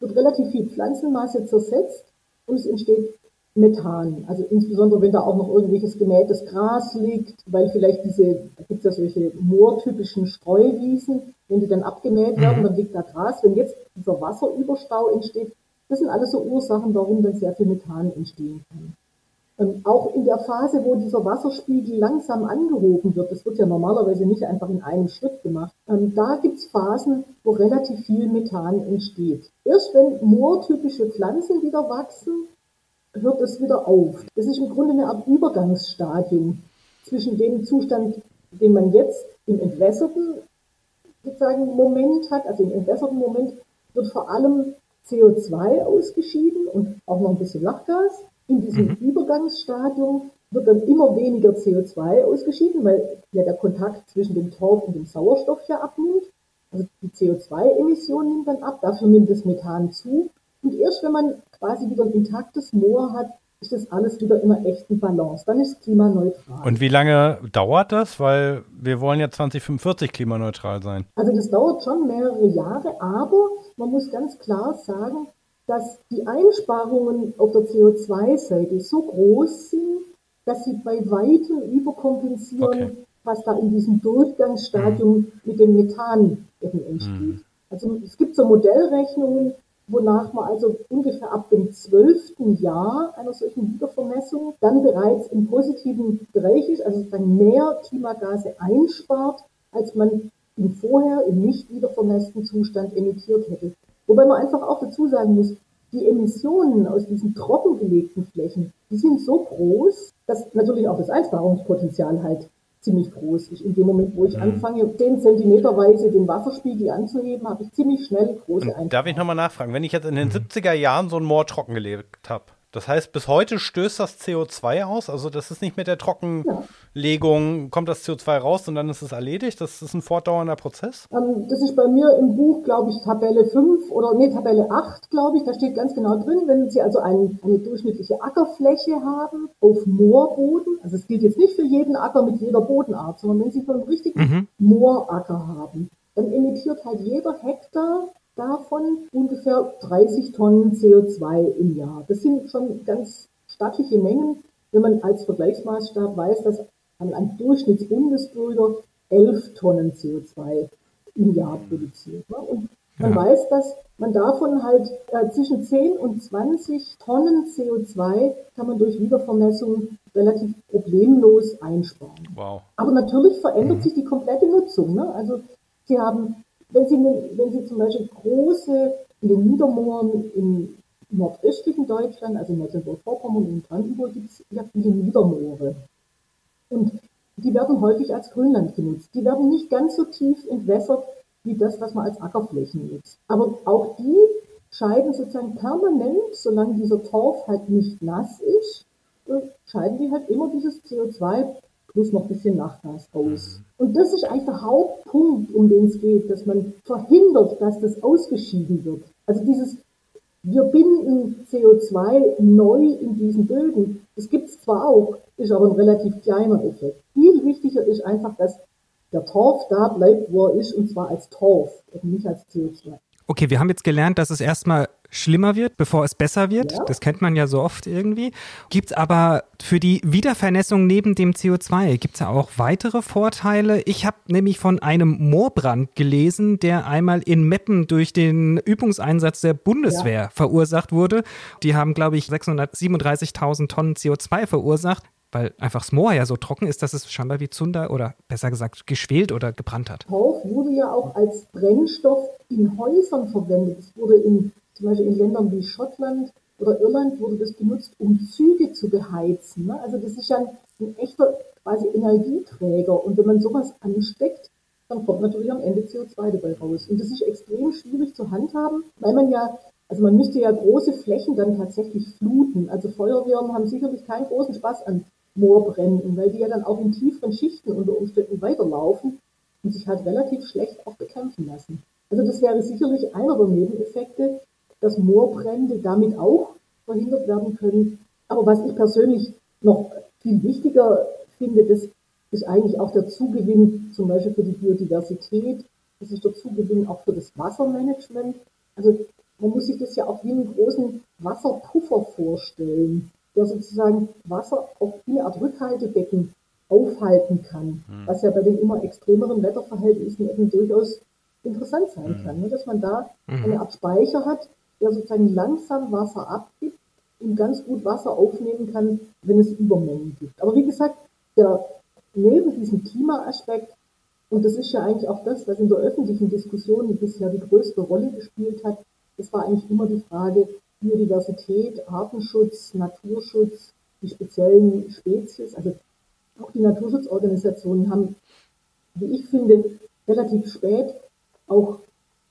wird relativ viel Pflanzenmasse zersetzt und es entsteht Methan. Also insbesondere, wenn da auch noch irgendwelches gemähtes Gras liegt, weil vielleicht diese, da gibt es ja solche moortypischen Streuwiesen, wenn die dann abgemäht werden, mhm. dann liegt da Gras. Wenn jetzt dieser Wasserüberstau entsteht, das sind alles so Ursachen, warum dann sehr viel Methan entstehen kann. Ähm, auch in der Phase, wo dieser Wasserspiegel langsam angehoben wird, das wird ja normalerweise nicht einfach in einem Schritt gemacht, ähm, da gibt es Phasen, wo relativ viel Methan entsteht. Erst wenn moortypische Pflanzen wieder wachsen, hört es wieder auf. Das ist im Grunde eine Art Übergangsstadium zwischen dem Zustand, den man jetzt im entwässerten sozusagen Moment hat. Also im entwässerten Moment wird vor allem CO2 ausgeschieden und auch noch ein bisschen Lachgas. In diesem mhm. Übergangsstadium wird dann immer weniger CO2 ausgeschieden, weil ja der Kontakt zwischen dem Torf und dem Sauerstoff ja abnimmt. Also die CO2-Emission nimmt dann ab, dafür nimmt das Methan zu. Und erst wenn man quasi wieder ein intaktes Moor hat, ist das alles wieder in einer echten Balance. Dann ist klimaneutral. Und wie lange dauert das? Weil wir wollen ja 2045 klimaneutral sein. Also das dauert schon mehrere Jahre, aber man muss ganz klar sagen, dass die Einsparungen auf der CO2-Seite so groß sind, dass sie bei weitem überkompensieren, okay. was da in diesem Durchgangsstadium mhm. mit dem Methan eben entsteht. Mhm. Also es gibt so Modellrechnungen, wonach man also ungefähr ab dem zwölften Jahr einer solchen Wiedervermessung dann bereits im positiven Bereich ist, also dann mehr Klimagase einspart, als man im vorher im nicht wiedervermessten Zustand emittiert hätte. Wobei man einfach auch dazu sagen muss, die Emissionen aus diesen trockengelegten Flächen, die sind so groß, dass natürlich auch das Einsparungspotenzial halt ziemlich groß ist. In dem Moment, wo ich mhm. anfange, 10 Zentimeterweise den Wasserspiegel anzuheben, habe ich ziemlich schnell große Einsparungen. Darf ich nochmal nachfragen, wenn ich jetzt in den mhm. 70er Jahren so ein Moor trockengelegt habe, das heißt, bis heute stößt das CO2 aus. Also das ist nicht mit der Trockenlegung, kommt das CO2 raus und dann ist es erledigt. Das ist ein fortdauernder Prozess. Ähm, das ist bei mir im Buch, glaube ich, Tabelle 5 oder nee, Tabelle 8, glaube ich. Da steht ganz genau drin, wenn Sie also ein, eine durchschnittliche Ackerfläche haben auf Moorboden, also es gilt jetzt nicht für jeden Acker mit jeder Bodenart, sondern wenn Sie so einen richtigen mhm. Mooracker haben, dann emittiert halt jeder Hektar davon ungefähr 30 Tonnen CO2 im Jahr. Das sind schon ganz stattliche Mengen, wenn man als Vergleichsmaßstab weiß, dass ein Durchschnittsbundesbürger 11 Tonnen CO2 im Jahr produziert. Ne? Und man ja. weiß, dass man davon halt äh, zwischen 10 und 20 Tonnen CO2 kann man durch Wiedervermessung relativ problemlos einsparen. Wow. Aber natürlich verändert mhm. sich die komplette Nutzung. Ne? Also Sie haben wenn Sie, wenn Sie zum Beispiel große, in den Niedermooren im nordöstlichen Deutschland, also in Mecklenburg-Vorpommern und in Brandenburg gibt es ja viele Niedermoore. Und die werden häufig als Grünland genutzt. Die werden nicht ganz so tief entwässert wie das, was man als Ackerflächen nutzt. Aber auch die scheiden sozusagen permanent, solange dieser Torf halt nicht nass ist, scheiden die halt immer dieses CO2 plus noch ein bisschen Nachgas aus. Mhm. Und das ist eigentlich der Hauptpunkt, um den es geht, dass man verhindert, dass das ausgeschieden wird. Also dieses, wir binden CO2 neu in diesen Böden. Das gibt es zwar auch, ist aber ein relativ kleiner Effekt. Viel wichtiger ist einfach, dass der Torf da bleibt, wo er ist, und zwar als Torf und nicht als CO2. Okay, wir haben jetzt gelernt, dass es erstmal schlimmer wird, bevor es besser wird. Ja. Das kennt man ja so oft irgendwie. Gibt es aber für die Wiedervernässung neben dem CO2, gibt es ja auch weitere Vorteile? Ich habe nämlich von einem Moorbrand gelesen, der einmal in Meppen durch den Übungseinsatz der Bundeswehr ja. verursacht wurde. Die haben, glaube ich, 637.000 Tonnen CO2 verursacht weil einfach das Moor ja so trocken ist, dass es scheinbar wie Zunder oder besser gesagt geschwelt oder gebrannt hat. Torf wurde ja auch als Brennstoff in Häusern verwendet. Es wurde in, zum Beispiel in Ländern wie Schottland oder Irland wurde das benutzt, um Züge zu beheizen. Ne? Also das ist ja ein, ein echter quasi Energieträger. Und wenn man sowas ansteckt, dann kommt natürlich am Ende CO2 dabei raus. Und das ist extrem schwierig zu handhaben, weil man ja, also man müsste ja große Flächen dann tatsächlich fluten. Also Feuerwehren haben sicherlich keinen großen Spaß an Moorbränden, weil die ja dann auch in tieferen Schichten unter Umständen weiterlaufen und sich halt relativ schlecht auch bekämpfen lassen. Also das wäre sicherlich einer der Nebeneffekte, dass Moorbrände damit auch verhindert werden können. Aber was ich persönlich noch viel wichtiger finde, das ist eigentlich auch der Zugewinn zum Beispiel für die Biodiversität. Das ist der Zugewinn auch für das Wassermanagement. Also man muss sich das ja auch wie einen großen Wasserpuffer vorstellen, der sozusagen Wasser auf eine Art Rückhaltebecken aufhalten kann, mhm. was ja bei den immer extremeren Wetterverhältnissen eben durchaus interessant sein mhm. kann, ne? dass man da mhm. eine Art Speicher hat, der sozusagen langsam Wasser abgibt und ganz gut Wasser aufnehmen kann, wenn es Übermengen gibt. Aber wie gesagt, der, neben diesem Klimaaspekt, und das ist ja eigentlich auch das, was in der öffentlichen Diskussion bisher die größte Rolle gespielt hat, das war eigentlich immer die Frage Biodiversität, Artenschutz, Naturschutz, die speziellen Spezies. Also auch die Naturschutzorganisationen haben, wie ich finde, relativ spät auch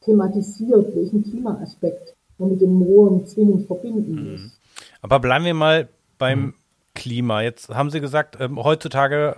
thematisiert, welchen Klimaaspekt mit den Mooren zwingend verbinden mhm. muss. Aber bleiben wir mal beim mhm. Klima. Jetzt haben Sie gesagt, ähm, heutzutage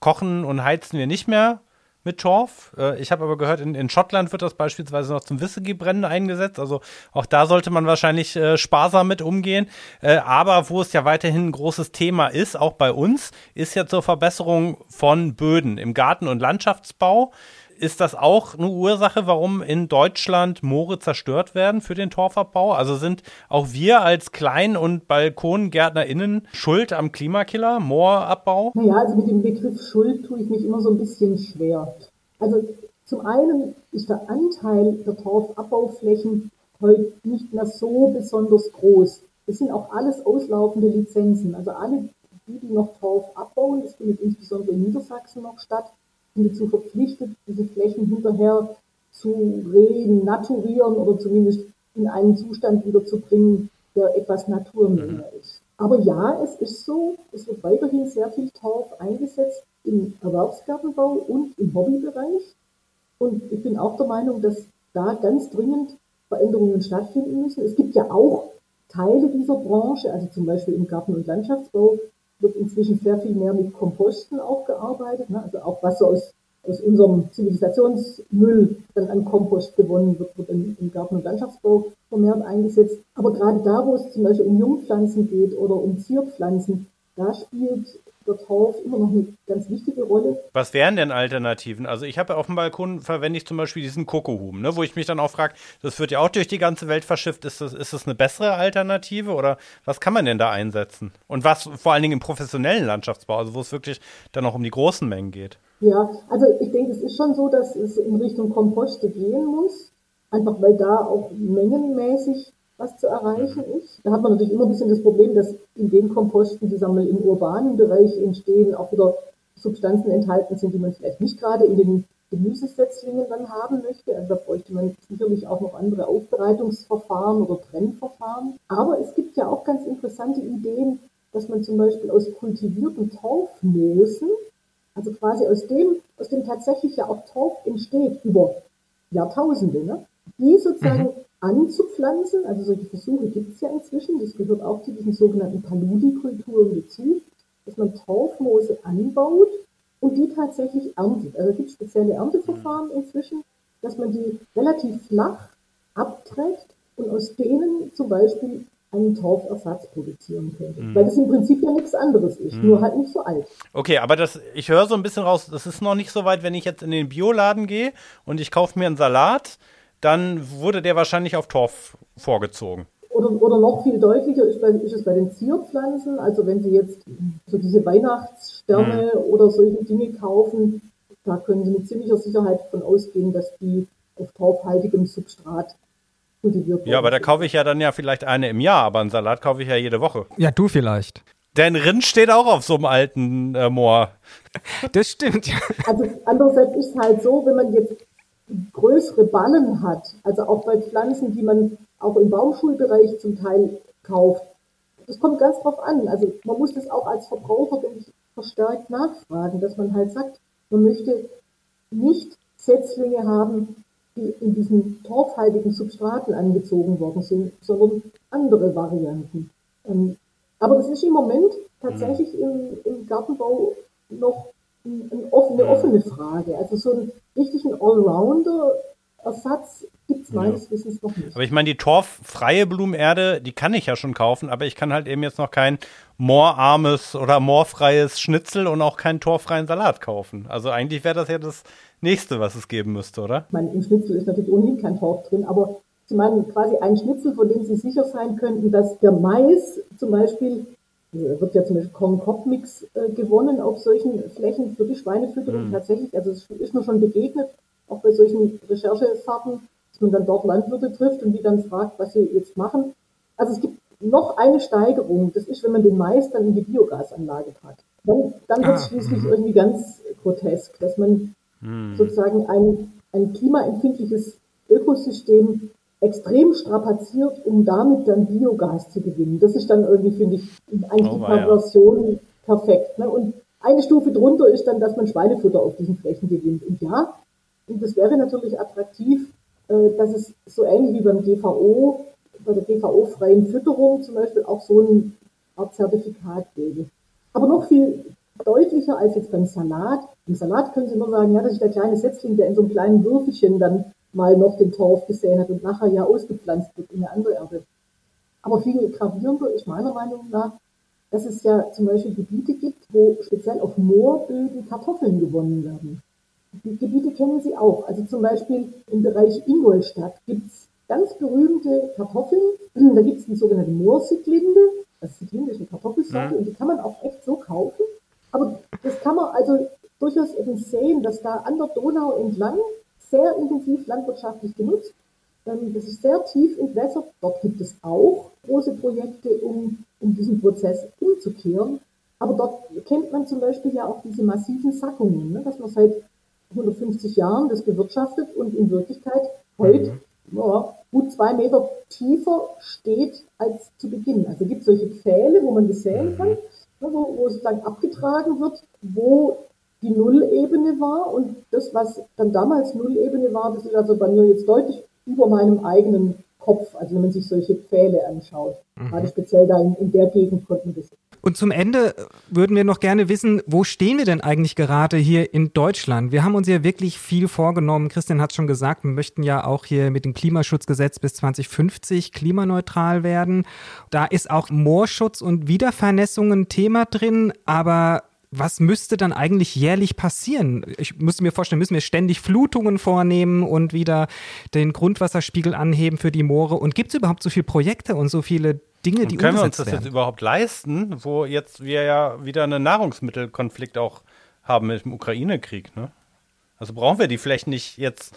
kochen und heizen wir nicht mehr mit Torf. Äh, ich habe aber gehört, in, in, Schottland wird das beispielsweise noch zum Whisky-Brennen eingesetzt. Also auch da sollte man wahrscheinlich äh, sparsam mit umgehen. Äh, aber wo es ja weiterhin ein großes Thema ist, auch bei uns, ist ja zur Verbesserung von Böden im Garten- und Landschaftsbau ist das auch eine Ursache, warum in Deutschland Moore zerstört werden für den Torfabbau? Also sind auch wir als Klein- und BalkongärtnerInnen schuld am Klimakiller, Moorabbau? Naja, also mit dem Begriff Schuld tue ich mich immer so ein bisschen schwer. Also zum einen ist der Anteil der Torfabbauflächen heute nicht mehr so besonders groß. Das sind auch alles auslaufende Lizenzen. Also alle, die, die noch Torf abbauen, das findet insbesondere in Niedersachsen noch statt, sind dazu verpflichtet, diese Flächen hinterher zu renaturieren oder zumindest in einen Zustand wiederzubringen, der etwas naturnäher mhm. ist. Aber ja, es ist so, es wird weiterhin sehr viel Torf eingesetzt im Erwerbsgartenbau und im Hobbybereich. Und ich bin auch der Meinung, dass da ganz dringend Veränderungen stattfinden müssen. Es gibt ja auch Teile dieser Branche, also zum Beispiel im Garten- und Landschaftsbau, wird inzwischen sehr viel mehr mit Komposten auch gearbeitet. Ne? Also auch was so aus, aus unserem Zivilisationsmüll dann an Kompost gewonnen wird, wird im, im Garten- und Landschaftsbau vermehrt eingesetzt. Aber gerade da, wo es zum Beispiel um Jungpflanzen geht oder um Zierpflanzen, da spielt der Torf immer noch eine ganz wichtige Rolle. Was wären denn Alternativen? Also ich habe auf dem Balkon verwende ich zum Beispiel diesen Kokohum, ne, wo ich mich dann auch frage, das wird ja auch durch die ganze Welt verschifft. Ist das, ist das eine bessere Alternative oder was kann man denn da einsetzen? Und was vor allen Dingen im professionellen Landschaftsbau, also wo es wirklich dann auch um die großen Mengen geht? Ja, also ich denke, es ist schon so, dass es in Richtung Komposte gehen muss, einfach weil da auch mengenmäßig was zu erreichen ist. Da hat man natürlich immer ein bisschen das Problem, dass in den Komposten, die sagen wir, im urbanen Bereich entstehen, auch wieder Substanzen enthalten sind, die man vielleicht nicht gerade in den Gemüsesetzlingen dann haben möchte. Also da bräuchte man sicherlich auch noch andere Aufbereitungsverfahren oder Trennverfahren. Aber es gibt ja auch ganz interessante Ideen, dass man zum Beispiel aus kultivierten Torfmoosen, also quasi aus dem, aus dem tatsächlich ja auch Torf entsteht über Jahrtausende, ne? die sozusagen mhm anzupflanzen. Also solche Versuche gibt es ja inzwischen. Das gehört auch zu diesen sogenannten Paludi-Kulturen dazu, dass man Torfmoose anbaut und die tatsächlich erntet. Also es gibt spezielle Ernteverfahren inzwischen, dass man die relativ flach abträgt und aus denen zum Beispiel einen Torfersatz produzieren könnte. Mhm. Weil das im Prinzip ja nichts anderes ist, mhm. nur halt nicht so alt. Okay, aber das, ich höre so ein bisschen raus, das ist noch nicht so weit, wenn ich jetzt in den Bioladen gehe und ich kaufe mir einen Salat, dann wurde der wahrscheinlich auf Torf vorgezogen. Oder, oder noch viel deutlicher ist, bei, ist, es bei den Zierpflanzen. Also wenn Sie jetzt so diese Weihnachtssterne mhm. oder solche Dinge kaufen, da können Sie mit ziemlicher Sicherheit davon ausgehen, dass die auf torfhaltigem Substrat kultiviert werden. Ja, aber da kaufe ich ja dann ja vielleicht eine im Jahr, aber einen Salat kaufe ich ja jede Woche. Ja, du vielleicht. Denn Rind steht auch auf so einem alten äh, Moor. Das stimmt, ja. Also andererseits ist es halt so, wenn man jetzt größere Ballen hat, also auch bei Pflanzen, die man auch im Baumschulbereich zum Teil kauft. Das kommt ganz drauf an. Also man muss das auch als Verbraucher, ich, verstärkt nachfragen, dass man halt sagt, man möchte nicht Setzlinge haben, die in diesen torfhaltigen Substraten angezogen worden sind, sondern andere Varianten. Ähm, aber das ist im Moment tatsächlich im, im Gartenbau noch eine offene Frage. Also so einen richtigen Allrounder-Ersatz gibt es meines ja. Wissens noch nicht. Aber ich meine, die torffreie Blumenerde, die kann ich ja schon kaufen, aber ich kann halt eben jetzt noch kein moorarmes oder moorfreies Schnitzel und auch keinen torfreien Salat kaufen. Also eigentlich wäre das ja das nächste, was es geben müsste, oder? Ich meine, im Schnitzel ist natürlich ohnehin kein Torf drin, aber Sie meinen quasi einen Schnitzel, von dem Sie sicher sein könnten, dass der Mais zum Beispiel, wird ja zum Beispiel Korn-Kopf-Mix äh, gewonnen auf solchen Flächen für die Schweinefütterung mhm. tatsächlich. Also es ist mir schon begegnet, auch bei solchen Recherchefahrten, dass man dann dort Landwirte trifft und die dann fragt, was sie jetzt machen. Also es gibt noch eine Steigerung, das ist, wenn man den Mais dann in die Biogasanlage packt. Dann, dann wird es ah, schließlich mh. irgendwie ganz grotesk, dass man mh. sozusagen ein, ein klimaempfindliches Ökosystem extrem strapaziert, um damit dann Biogas zu gewinnen. Das ist dann irgendwie, finde ich, eigentlich oh, die Perversion ja. perfekt. Ne? Und eine Stufe drunter ist dann, dass man Schweinefutter auf diesen Flächen gewinnt. Und ja, und das wäre natürlich attraktiv, äh, dass es so ähnlich wie beim GVO bei der GVO-freien Fütterung zum Beispiel auch so ein Art Zertifikat gäbe. Aber noch viel deutlicher als jetzt beim Salat. Im Salat können Sie nur sagen, ja, das ist der kleine Setzling, der in so einem kleinen Würfelchen dann mal noch den Torf gesehen hat und nachher ja ausgepflanzt wird in eine andere Erde. Aber viel gravierender ist meiner Meinung nach, dass es ja zum Beispiel Gebiete gibt, wo speziell auf Moorböden Kartoffeln gewonnen werden. Die Gebiete kennen Sie auch. Also zum Beispiel im Bereich Ingolstadt gibt es ganz berühmte Kartoffeln. Da gibt es die sogenannte Moorsiglinde. Das Siglinde ist eine Kartoffelsorte mhm. und die kann man auch echt so kaufen. Aber das kann man also durchaus eben sehen, dass da an der Donau entlang sehr intensiv landwirtschaftlich genutzt. Ähm, das ist sehr tief entwässert. Dort gibt es auch große Projekte, um, um diesen Prozess umzukehren. Aber dort kennt man zum Beispiel ja auch diese massiven Sackungen, ne, dass man seit 150 Jahren das bewirtschaftet und in Wirklichkeit heute mhm ja, gut zwei Meter tiefer steht als zu Beginn. Also es gibt solche Pfähle, wo man das sehen mhm. kann, wo, wo es dann abgetragen wird, wo die Nullebene war und das, was dann damals Nullebene war, das ist also bei mir jetzt deutlich über meinem eigenen Kopf, also wenn man sich solche Pfähle anschaut. Mhm. Gerade speziell da in, in der Gegend konnten wir das und zum Ende würden wir noch gerne wissen, wo stehen wir denn eigentlich gerade hier in Deutschland? Wir haben uns ja wirklich viel vorgenommen. Christian hat schon gesagt, wir möchten ja auch hier mit dem Klimaschutzgesetz bis 2050 klimaneutral werden. Da ist auch Moorschutz und Wiedervernässung ein Thema drin, aber was müsste dann eigentlich jährlich passieren? Ich müsste mir vorstellen, müssen wir ständig Flutungen vornehmen und wieder den Grundwasserspiegel anheben für die Moore? Und gibt es überhaupt so viele Projekte und so viele Dinge, die und können wir uns das werden. jetzt überhaupt leisten, wo jetzt wir ja wieder einen Nahrungsmittelkonflikt auch haben mit dem Ukraine-Krieg, ne? Also brauchen wir die vielleicht nicht jetzt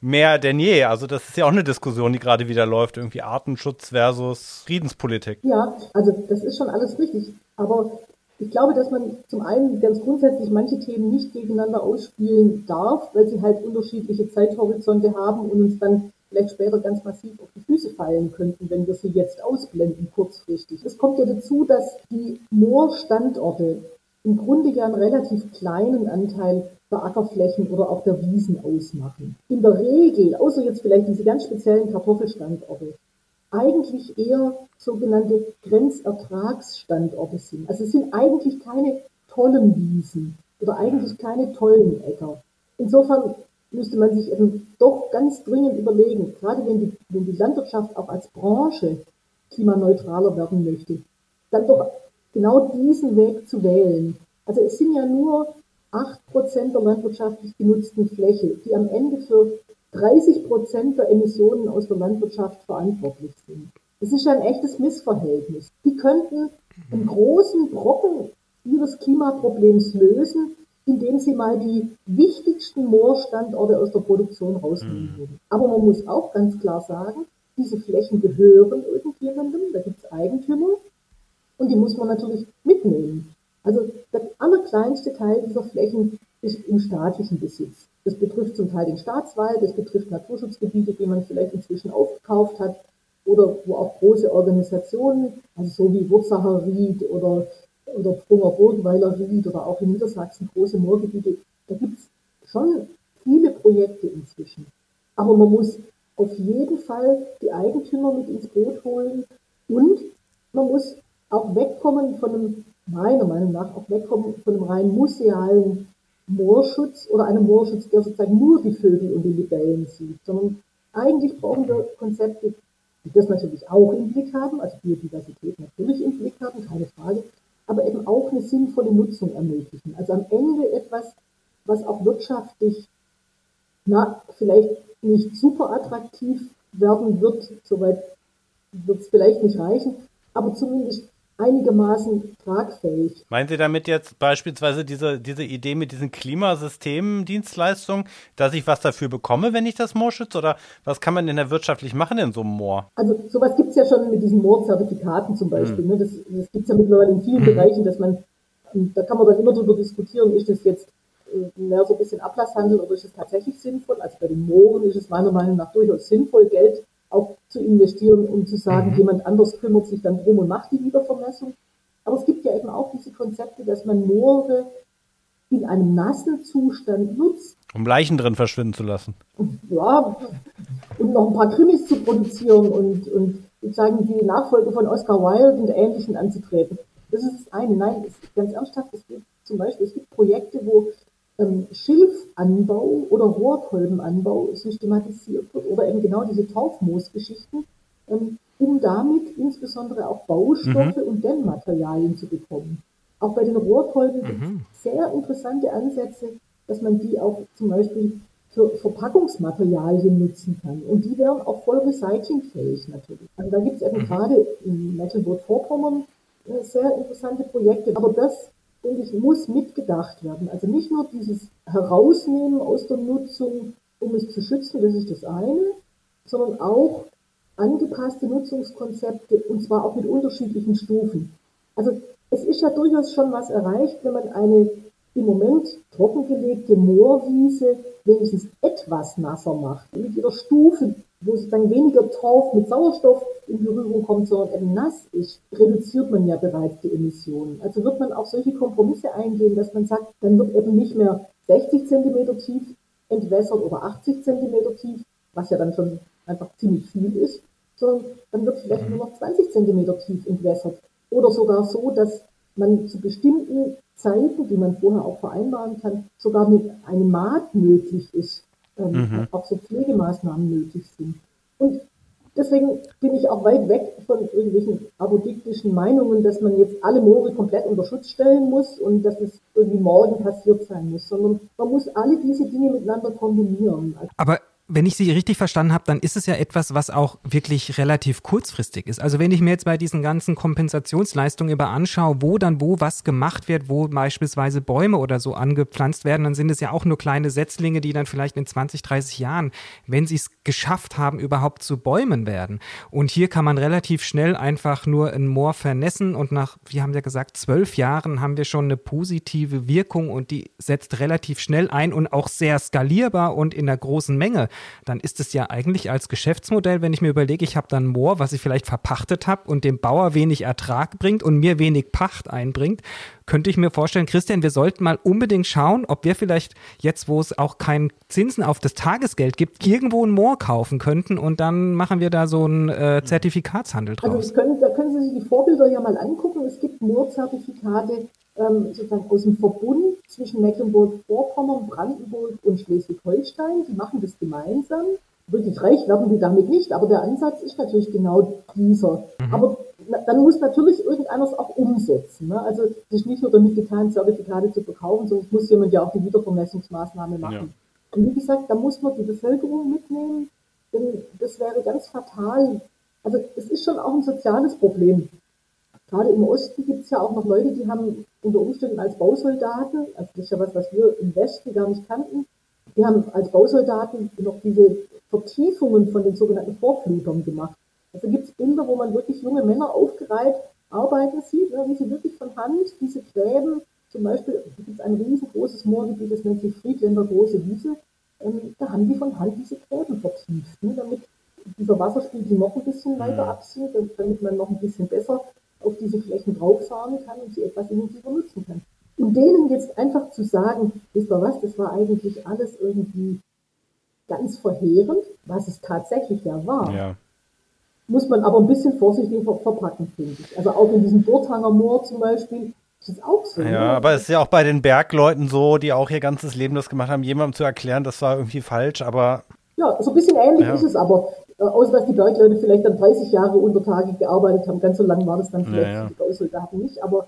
mehr denn je. Also das ist ja auch eine Diskussion, die gerade wieder läuft, irgendwie Artenschutz versus Friedenspolitik. Ja, also das ist schon alles richtig. Aber ich glaube, dass man zum einen ganz grundsätzlich manche Themen nicht gegeneinander ausspielen darf, weil sie halt unterschiedliche Zeithorizonte haben und uns dann vielleicht später ganz massiv auf die Füße fallen könnten, wenn wir sie jetzt ausblenden, kurzfristig. Es kommt ja dazu, dass die Moorstandorte im Grunde ja einen relativ kleinen Anteil der Ackerflächen oder auch der Wiesen ausmachen. In der Regel, außer jetzt vielleicht diese ganz speziellen Kartoffelstandorte, eigentlich eher sogenannte Grenzertragsstandorte sind. Also es sind eigentlich keine tollen Wiesen oder eigentlich keine tollen Äcker. Insofern müsste man sich eben doch ganz dringend überlegen, gerade wenn die, wenn die Landwirtschaft auch als Branche klimaneutraler werden möchte, dann doch genau diesen Weg zu wählen. Also es sind ja nur acht Prozent der landwirtschaftlich genutzten Fläche, die am Ende für 30 Prozent der Emissionen aus der Landwirtschaft verantwortlich sind. Das ist ein echtes Missverhältnis. Die könnten einen großen Brocken ihres Klimaproblems lösen, indem sie mal die wichtigsten Moorstandorte aus der Produktion rausnehmen mhm. würden. Aber man muss auch ganz klar sagen, diese Flächen gehören irgendjemandem, da gibt es Eigentümer und die muss man natürlich mitnehmen. Also der allerkleinste Teil dieser Flächen ist im staatlichen Besitz. Das betrifft zum Teil den Staatswald, das betrifft Naturschutzgebiete, die man vielleicht inzwischen aufgekauft hat oder wo auch große Organisationen, also so wie Wurzacher Ried oder oder Brunger Burgenweiler Ried oder auch in Niedersachsen große Moorgebiete. Da gibt es schon viele Projekte inzwischen. Aber man muss auf jeden Fall die Eigentümer mit ins Boot holen und man muss auch wegkommen von einem, meiner Meinung nach, auch wegkommen von einem rein musealen Moorschutz oder einem Moorschutz, der sozusagen nur die Vögel und die Libellen sieht, sondern eigentlich brauchen wir Konzepte, die das natürlich auch im Blick haben, also Biodiversität natürlich im Blick haben, keine Frage, aber eben auch eine sinnvolle Nutzung ermöglichen. Also am Ende etwas, was auch wirtschaftlich, na, vielleicht nicht super attraktiv werden wird. Soweit wird es vielleicht nicht reichen, aber zumindest einigermaßen tragfähig. Meinen Sie damit jetzt beispielsweise diese, diese Idee mit diesen Klimasystemdienstleistungen, dass ich was dafür bekomme, wenn ich das Moor schütze? Oder was kann man denn da wirtschaftlich machen in so einem Moor? Also sowas gibt es ja schon mit diesen Moorzertifikaten zum Beispiel. Hm. Ne? Das, das gibt es ja mittlerweile in vielen hm. Bereichen, dass man, da kann man dann immer drüber diskutieren, ist das jetzt äh, mehr so ein bisschen Ablasshandel oder ist es tatsächlich sinnvoll? Also bei den Mooren ist es meiner Meinung nach durchaus sinnvoll, Geld auch zu investieren, um zu sagen, mhm. jemand anders kümmert sich dann drum und macht die Wiedervermessung. Aber es gibt ja eben auch diese Konzepte, dass man Moore in einem nassen Zustand nutzt. Um Leichen drin verschwinden zu lassen. Ja, um noch ein paar Krimis zu produzieren und, und sozusagen die Nachfolge von Oscar Wilde und Ähnlichen anzutreten. Das ist das eine. Nein, ganz ernsthaft, es gibt zum Beispiel, es gibt Projekte, wo Schilfanbau oder Rohrkolbenanbau systematisiert wird oder eben genau diese Torfmoosgeschichten, ähm, um damit insbesondere auch Baustoffe mhm. und Dämmmaterialien zu bekommen. Auch bei den Rohrkolben mhm. gibt es sehr interessante Ansätze, dass man die auch zum Beispiel für Verpackungsmaterialien nutzen kann. Und die wären auch voll recyclingfähig natürlich. Also da gibt es eben mhm. gerade in Mecklenburg-Vorpommern äh, sehr interessante Projekte. Aber das denke ich, muss mitgedacht werden. Also nicht nur dieses Herausnehmen aus der Nutzung, um es zu schützen, das ist das eine, sondern auch angepasste Nutzungskonzepte und zwar auch mit unterschiedlichen Stufen. Also es ist ja durchaus schon was erreicht, wenn man eine im Moment trockengelegte Moorwiese wenigstens etwas nasser macht, mit ihrer Stufe wo sozusagen weniger Torf mit Sauerstoff in Berührung kommt, sondern eben nass ist, reduziert man ja bereits die Emissionen. Also wird man auch solche Kompromisse eingehen, dass man sagt, dann wird eben nicht mehr 60 Zentimeter tief entwässert oder 80 Zentimeter tief, was ja dann schon einfach ziemlich viel ist, sondern dann wird vielleicht nur noch 20 Zentimeter tief entwässert. Oder sogar so, dass man zu bestimmten Zeiten, die man vorher auch vereinbaren kann, sogar mit einem Maat möglich ist ähm, mhm. auch so Pflegemaßnahmen nötig sind. Und deswegen bin ich auch weit weg von irgendwelchen apodiktischen Meinungen, dass man jetzt alle Moore komplett unter Schutz stellen muss und dass es irgendwie morgen passiert sein muss, sondern man muss alle diese Dinge miteinander kombinieren. Aber wenn ich Sie richtig verstanden habe, dann ist es ja etwas, was auch wirklich relativ kurzfristig ist. Also wenn ich mir jetzt bei diesen ganzen Kompensationsleistungen über anschaue, wo dann wo was gemacht wird, wo beispielsweise Bäume oder so angepflanzt werden, dann sind es ja auch nur kleine Setzlinge, die dann vielleicht in 20, 30 Jahren, wenn sie es geschafft haben, überhaupt zu Bäumen werden. Und hier kann man relativ schnell einfach nur ein Moor vernässen und nach, wie haben wir gesagt, zwölf Jahren haben wir schon eine positive Wirkung und die setzt relativ schnell ein und auch sehr skalierbar und in einer großen Menge dann ist es ja eigentlich als Geschäftsmodell, wenn ich mir überlege, ich habe dann Moor, was ich vielleicht verpachtet habe und dem Bauer wenig Ertrag bringt und mir wenig Pacht einbringt, könnte ich mir vorstellen, Christian, wir sollten mal unbedingt schauen, ob wir vielleicht jetzt, wo es auch keinen Zinsen auf das Tagesgeld gibt, irgendwo ein Moor kaufen könnten und dann machen wir da so einen äh, Zertifikatshandel also draus. Also können, da können Sie sich die Vorbilder ja mal angucken. Es gibt Moorzertifikate ähm, sozusagen aus dem Verbund zwischen Mecklenburg-Vorpommern, Brandenburg und Schleswig-Holstein. Die machen das gemeinsam. Wirklich reich werden die damit nicht, aber der Ansatz ist natürlich genau dieser. Mhm. Aber dann muss natürlich irgendeiner es auch umsetzen. Ne? Also es ist nicht nur damit getan, Zertifikate zu verkaufen, sondern es muss jemand ja auch die Wiedervermessungsmaßnahme machen. Ja. Und wie gesagt, da muss man die Bevölkerung mitnehmen, denn das wäre ganz fatal. Also es ist schon auch ein soziales Problem. Gerade im Osten gibt es ja auch noch Leute, die haben unter Umständen als Bausoldaten, also das ist ja was, was wir im Westen gar nicht kannten, die haben als Bausoldaten noch diese Vertiefungen von den sogenannten Vorflutern gemacht. Also gibt es Bilder, wo man wirklich junge Männer aufgereiht arbeiten sieht, ne, wie sie wirklich von Hand diese Gräben, zum Beispiel gibt es ein riesengroßes Moorgebiet, das nennt sich Friedländer Große Wiese, ähm, da haben die von Hand diese Gräben vertieft, ne, damit dieser Wasserspiegel noch ein bisschen weiter mhm. absinkt damit man noch ein bisschen besser auf diese Flächen drauffahren kann und sie etwas intensiver nutzen kann. Und denen jetzt einfach zu sagen, wisst ihr was, das war eigentlich alles irgendwie ganz verheerend, was es tatsächlich ja war. Ja. Muss man aber ein bisschen vorsichtig verpacken, finde ich. Also auch in diesem Burthanger Moor zum Beispiel, das ist auch so. Ja, ne? aber es ist ja auch bei den Bergleuten so, die auch ihr ganzes Leben das gemacht haben, jemandem zu erklären, das war irgendwie falsch, aber. Ja, so ein bisschen ähnlich ja. ist es aber. Äh, außer dass die Bergleute vielleicht dann 30 Jahre unter Tage gearbeitet haben. Ganz so lang war das dann vielleicht ja, ja. die Bausoldaten nicht. Aber,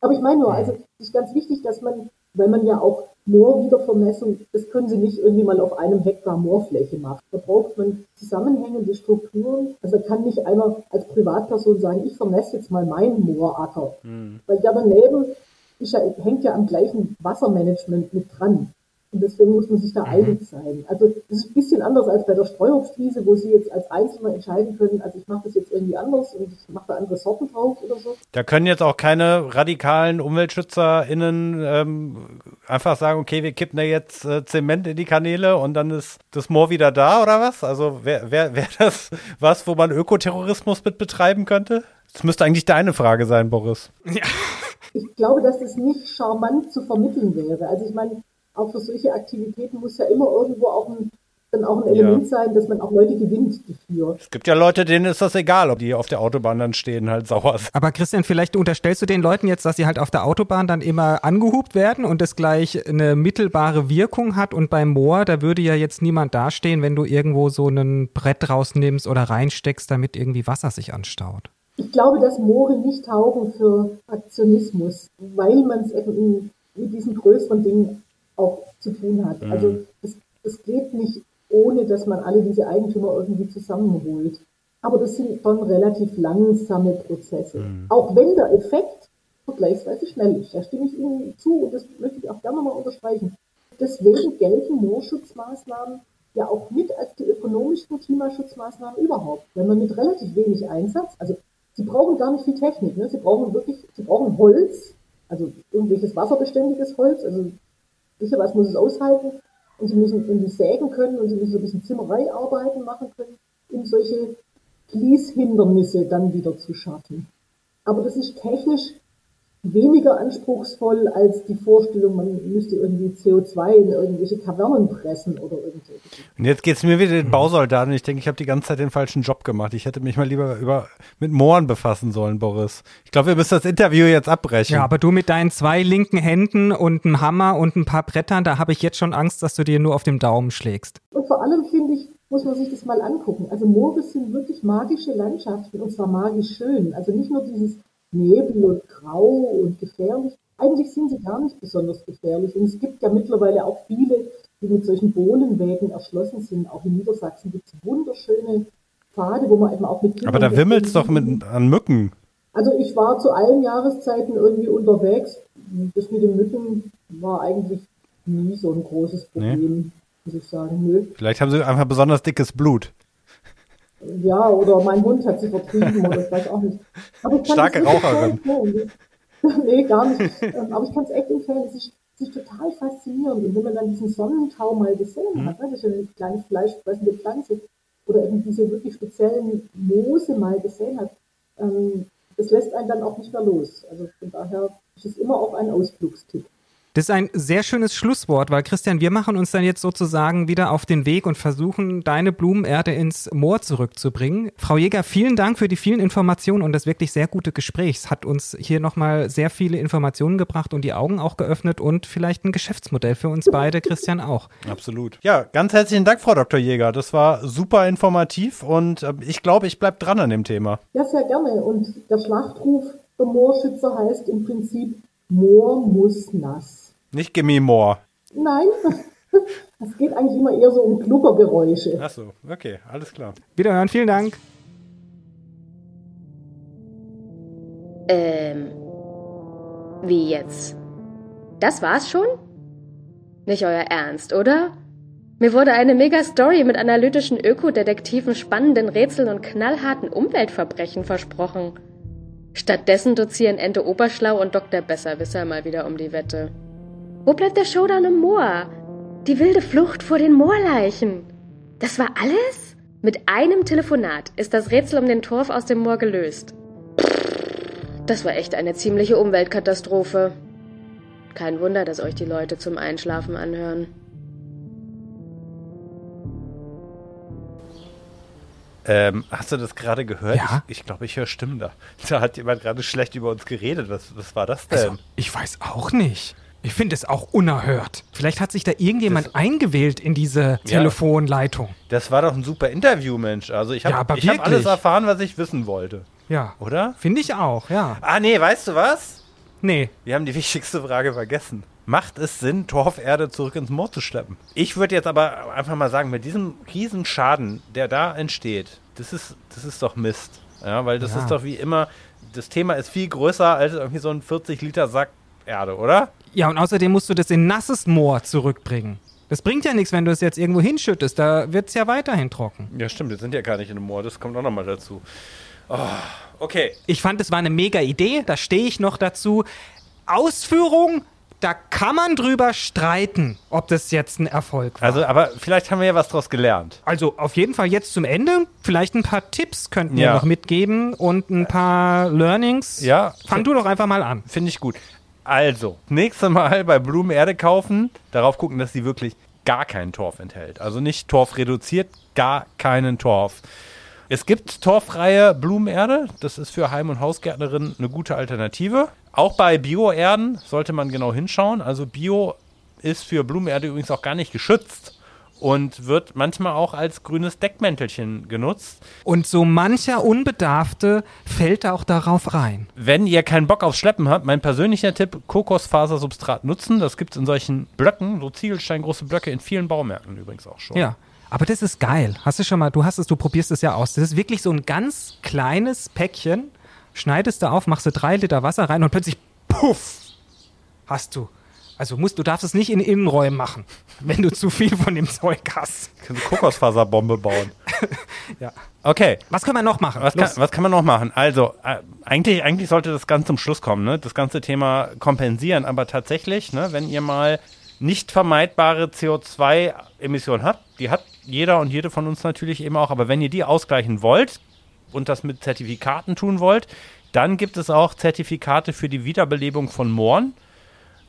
aber ich meine nur, also es ist ganz wichtig, dass man, weil man ja auch Moorwiedervermessung, das können Sie nicht irgendwie mal auf einem Hektar Moorfläche machen. Da braucht man zusammenhängende Strukturen. Also kann nicht einer als Privatperson sagen, ich vermesse jetzt mal meinen Mooracker. Mhm. Weil der daneben ja, hängt ja am gleichen Wassermanagement mit dran. Und deswegen muss man sich da mhm. einig sein. Also das ist ein bisschen anders als bei der Streuobstwiese, wo Sie jetzt als Einzelner entscheiden können, also ich mache das jetzt irgendwie anders und ich mache da andere Sorten drauf oder so. Da können jetzt auch keine radikalen UmweltschützerInnen ähm, einfach sagen, okay, wir kippen da jetzt äh, Zement in die Kanäle und dann ist das Moor wieder da oder was? Also wäre wär, wär das was, wo man Ökoterrorismus mit betreiben könnte? Das müsste eigentlich deine Frage sein, Boris. Ja. Ich glaube, dass es nicht charmant zu vermitteln wäre. Also ich meine, auch für solche Aktivitäten muss ja immer irgendwo auch ein, dann auch ein Element ja. sein, dass man auch Leute gewinnt dafür. Es gibt ja Leute, denen ist das egal, ob die auf der Autobahn dann stehen, halt sauer sind. Aber Christian, vielleicht unterstellst du den Leuten jetzt, dass sie halt auf der Autobahn dann immer angehubt werden und es gleich eine mittelbare Wirkung hat und beim Moor, da würde ja jetzt niemand dastehen, wenn du irgendwo so ein Brett rausnimmst oder reinsteckst, damit irgendwie Wasser sich anstaut. Ich glaube, dass Moore nicht taugen für Aktionismus, weil man es eben mit diesen größeren Dingen auch zu tun hat. Mhm. Also es, es geht nicht ohne, dass man alle diese Eigentümer irgendwie zusammenholt. Aber das sind schon relativ langsame Prozesse. Mhm. Auch wenn der Effekt vergleichsweise schnell ist. Da stimme ich Ihnen zu und das möchte ich auch gerne mal unterstreichen. Deswegen gelten Moorschutzmaßnahmen ja auch mit als die ökonomischsten Klimaschutzmaßnahmen überhaupt. Wenn man mit relativ wenig Einsatz, also Sie brauchen gar nicht viel Technik, ne? Sie brauchen wirklich, Sie brauchen Holz, also irgendwelches wasserbeständiges Holz, also sicher was muss es aushalten und sie müssen irgendwie sägen können und sie müssen so ein bisschen Zimmereiarbeiten machen können, um solche Fließhindernisse dann wieder zu schaffen. Aber das ist technisch weniger anspruchsvoll als die Vorstellung, man müsste irgendwie CO2 in irgendwelche Kavernen pressen oder irgendwas. Und jetzt geht es mir wieder den Bausoldaten. Ich denke, ich habe die ganze Zeit den falschen Job gemacht. Ich hätte mich mal lieber über mit Mooren befassen sollen, Boris. Ich glaube, wir müssen das Interview jetzt abbrechen. Ja, aber du mit deinen zwei linken Händen und einem Hammer und ein paar Brettern, da habe ich jetzt schon Angst, dass du dir nur auf dem Daumen schlägst. Und vor allem finde ich, muss man sich das mal angucken. Also Moore sind wirklich magische Landschaften und zwar magisch schön. Also nicht nur dieses Nebel und grau und gefährlich. Eigentlich sind sie gar nicht besonders gefährlich. Und es gibt ja mittlerweile auch viele, die mit solchen Bohlenwegen erschlossen sind. Auch in Niedersachsen gibt es wunderschöne Pfade, wo man eben auch mit Kindern Aber da wimmelt es doch mit, an Mücken. Also ich war zu allen Jahreszeiten irgendwie unterwegs. Das mit den Mücken war eigentlich nie so ein großes Problem, nee. muss ich sagen. Nö. Vielleicht haben sie einfach besonders dickes Blut. Ja, oder mein Hund hat sie vertrieben oder ich weiß auch nicht. Starke Raucherin. nee, gar nicht. Ähm, aber ich kann es echt empfehlen. Es ist, es ist total faszinierend. Und wenn man dann diesen Sonnentau mal gesehen mhm. hat, ne, das ist eine kleine fleischfressende Pflanze, oder eben diese wirklich speziellen Moose mal gesehen hat, ähm, das lässt einen dann auch nicht mehr los. Also von daher ist es immer auch ein Ausflugstipp. Das ist ein sehr schönes Schlusswort, weil Christian, wir machen uns dann jetzt sozusagen wieder auf den Weg und versuchen, deine Blumenerde ins Moor zurückzubringen. Frau Jäger, vielen Dank für die vielen Informationen und das wirklich sehr gute Gespräch. Es hat uns hier nochmal sehr viele Informationen gebracht und die Augen auch geöffnet und vielleicht ein Geschäftsmodell für uns beide, Christian auch. Absolut. Ja, ganz herzlichen Dank, Frau Dr. Jäger. Das war super informativ und äh, ich glaube, ich bleibe dran an dem Thema. Ja, sehr gerne. Und der Schlachtruf der Moorschützer heißt im Prinzip Moor muss nass. Nicht Gimme More. Nein, es geht eigentlich immer eher so um Klubbergeräusche. Ach so, okay, alles klar. Wiederhören, vielen Dank. Ähm, wie jetzt? Das war's schon? Nicht euer Ernst, oder? Mir wurde eine Mega-Story mit analytischen Ökodetektiven, spannenden Rätseln und knallharten Umweltverbrechen versprochen. Stattdessen dozieren Ente Oberschlau und Dr. Besserwisser mal wieder um die Wette. Wo bleibt der Showdown im Moor? Die wilde Flucht vor den Moorleichen. Das war alles? Mit einem Telefonat ist das Rätsel um den Torf aus dem Moor gelöst. Das war echt eine ziemliche Umweltkatastrophe. Kein Wunder, dass euch die Leute zum Einschlafen anhören. Ähm, hast du das gerade gehört? Ja. Ich, ich glaube, ich höre Stimmen da. Da hat jemand gerade schlecht über uns geredet. Was, was war das denn? Also, ich weiß auch nicht. Ich finde es auch unerhört. Vielleicht hat sich da irgendjemand das, eingewählt in diese Telefonleitung. Ja, das war doch ein super Interview, Mensch. Also ich habe ja, hab alles erfahren, was ich wissen wollte. Ja. Oder? Finde ich auch, ja. Ah, nee, weißt du was? Nee. Wir haben die wichtigste Frage vergessen. macht es Sinn, Torferde zurück ins Moor zu schleppen. Ich würde jetzt aber einfach mal sagen, mit diesem riesen Schaden, der da entsteht, das ist, das ist doch Mist. Ja, weil das Ja. ist doch wie immer, das Thema ist viel größer als irgendwie so ein 40 Liter Sack Erde, oder? Ja, und außerdem musst du das in nasses Moor zurückbringen. Das bringt ja nichts, wenn du es jetzt irgendwo hinschüttest. Da wird es ja weiterhin trocken. Ja, stimmt, wir sind ja gar nicht in einem Moor, das kommt auch nochmal dazu. Oh, okay. Ich fand, es war eine mega Idee. Da stehe ich noch dazu. Ausführung, da kann man drüber streiten, ob das jetzt ein Erfolg war. Also, aber vielleicht haben wir ja was draus gelernt. Also auf jeden Fall jetzt zum Ende. Vielleicht ein paar Tipps könnten wir Ja. noch mitgeben und ein paar Learnings. Ja. Fang du doch einfach mal an. Finde ich gut. Also, nächstes Mal bei Blumen Erde kaufen, darauf gucken, dass sie wirklich gar keinen Torf enthält. Also nicht Torf reduziert, gar keinen Torf. Es gibt torffreie Blumenerde. Das ist für Heim- und Hausgärtnerinnen eine gute Alternative. Auch bei Bioerden sollte man genau hinschauen. Also Bio ist für Blumenerde übrigens auch gar nicht geschützt und wird manchmal auch als grünes Deckmäntelchen genutzt. Und so mancher Unbedarfte fällt auch darauf rein. Wenn ihr keinen Bock aufs Schleppen habt, mein persönlicher Tipp, Kokosfasersubstrat nutzen. Das gibt es in solchen Blöcken, so Ziegelsteingroße Blöcke, in vielen Baumärkten übrigens auch schon. Ja. Aber das ist geil. Hast du schon mal, du hast es, du probierst es ja aus. Das ist wirklich so ein ganz kleines Päckchen. Schneidest du auf, machst du drei Liter Wasser rein und plötzlich, puff, hast du. Also musst, du darfst es nicht in Innenräumen machen, wenn du zu viel von dem Zeug hast. Kannst du Kokosfaserbombe bauen. Ja. Okay. Was können wir noch machen? Was kann, was kann man noch machen? Also, äh, eigentlich, eigentlich sollte das ganz zum Schluss kommen, ne? Das ganze Thema kompensieren. Aber tatsächlich, ne, wenn ihr mal nicht vermeidbare CO2-Emissionen habt, die hat jeder und jede von uns natürlich eben auch, aber wenn ihr die ausgleichen wollt und das mit Zertifikaten tun wollt, dann gibt es auch Zertifikate für die Wiederbelebung von Mooren.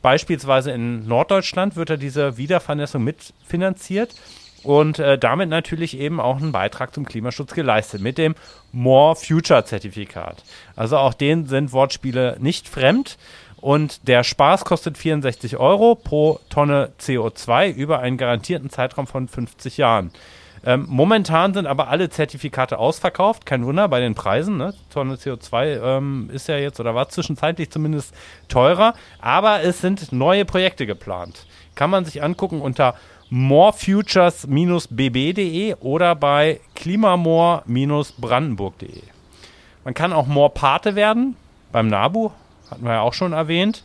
Beispielsweise in Norddeutschland wird da diese Wiedervernässung mitfinanziert und äh, damit natürlich eben auch einen Beitrag zum Klimaschutz geleistet mit dem More Future Zertifikat. Also auch denen sind Wortspiele nicht fremd und der Spaß kostet 64 Euro pro Tonne CO2 über einen garantierten Zeitraum von 50 Jahren. Ähm, momentan sind aber alle Zertifikate ausverkauft. Kein Wunder bei den Preisen. Ne? Tonne CO2 ähm, ist ja jetzt oder war zwischenzeitlich zumindest teurer. Aber es sind neue Projekte geplant. Kann man sich angucken unter morefutures-bb.de oder bei klimamor-brandenburg.de. Man kann auch Moor-Pate werden beim NABU. Hatten wir ja auch schon erwähnt.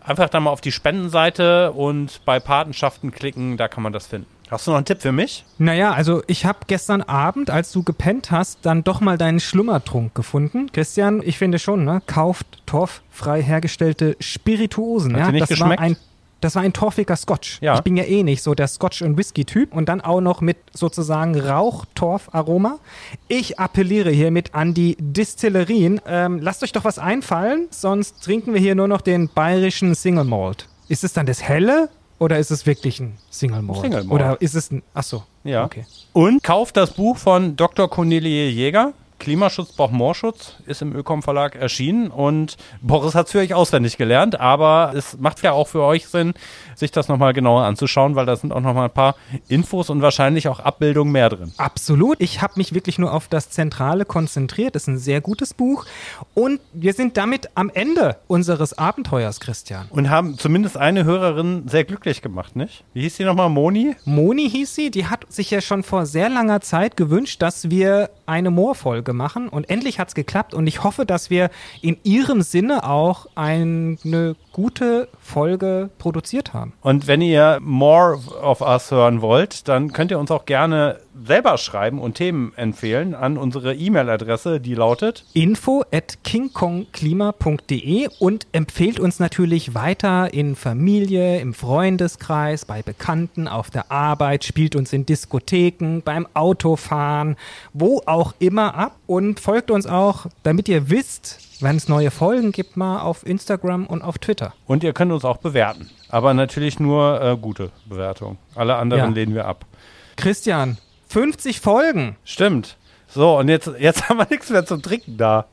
Einfach da mal auf die Spendenseite und bei Patenschaften klicken, da kann man das finden. Hast du noch einen Tipp für mich? Naja, also ich habe gestern Abend, als du gepennt hast, dann doch mal deinen Schlummertrunk gefunden. Christian, ich finde schon, ne? Kauft torffrei hergestellte Spirituosen. Hat ja? nicht das geschmeckt? war ein das war ein torfiger Scotch. Ja. Ich bin ja eh nicht so der Scotch- und Whisky-Typ und dann auch noch mit sozusagen Rauch-Torf-Aroma. Ich appelliere hiermit an die Distillerien. Ähm, lasst euch doch was einfallen, sonst trinken wir hier nur noch den bayerischen Single Malt. Ist es dann das Helle oder ist es wirklich ein Single Malt? Single Malt. Oder ist es ein. Ach so. Ja. Okay. Und kauft das Buch von Dr. Cornelie Jäger. Klimaschutz braucht Moorschutz, ist im Ökom Verlag erschienen und Boris hat es für euch auswendig gelernt, aber es macht ja auch für euch Sinn, sich das nochmal genauer anzuschauen, weil da sind auch nochmal ein paar Infos und wahrscheinlich auch Abbildungen mehr drin. Absolut. Ich habe mich wirklich nur auf das Zentrale konzentriert. Das ist ein sehr gutes Buch. Und wir sind damit am Ende unseres Abenteuers, Christian. Und haben zumindest eine Hörerin sehr glücklich gemacht, nicht? Wie hieß die nochmal? Moni? Moni hieß sie, die hat sich ja schon vor sehr langer Zeit gewünscht, dass wir eine Moorfolge machen. Und endlich hat es geklappt. Und ich hoffe, dass wir in ihrem Sinne auch eine gute Folge produziert haben. Und wenn ihr more of us hören wollt, dann könnt ihr uns auch gerne selber schreiben und Themen empfehlen an unsere E-Mail-Adresse, die lautet info at kingkongklima.de und empfehlt uns natürlich weiter in Familie, im Freundeskreis, bei Bekannten, auf der Arbeit, spielt uns in Diskotheken, beim Autofahren, wo auch immer ab und folgt uns auch, damit ihr wisst, wenn es neue Folgen gibt, mal auf Instagram und auf Twitter. und ihr könnt uns auch bewerten. Aber natürlich nur äh, gute Bewertungen. Alle anderen Ja. lehnen wir ab. Christian, 50 Folgen. Stimmt. So, und jetzt, jetzt haben wir nichts mehr zum Trinken da.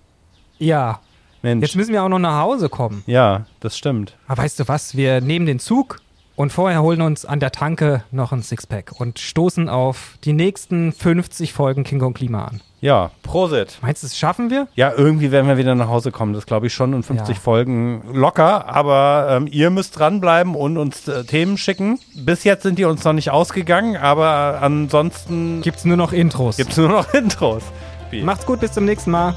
Ja, Mensch. jetzt müssen wir auch noch nach Hause kommen. ja, das stimmt. Aber weißt du was, wir nehmen den Zug Und vorher holen uns an der Tanke noch ein Sixpack und stoßen auf die nächsten 50 Folgen King Kong Klima an. Ja, Prosit. Meinst du, das schaffen wir? Ja, irgendwie werden wir wieder nach Hause kommen. Das glaube ich schon in 50 Ja. Folgen locker. Aber ähm, ihr müsst dranbleiben und uns äh, Themen schicken. Bis jetzt sind die uns noch nicht ausgegangen, aber ansonsten Gibt's nur noch Intros. gibt es nur noch Intros. Wie? Macht's gut, bis zum nächsten Mal.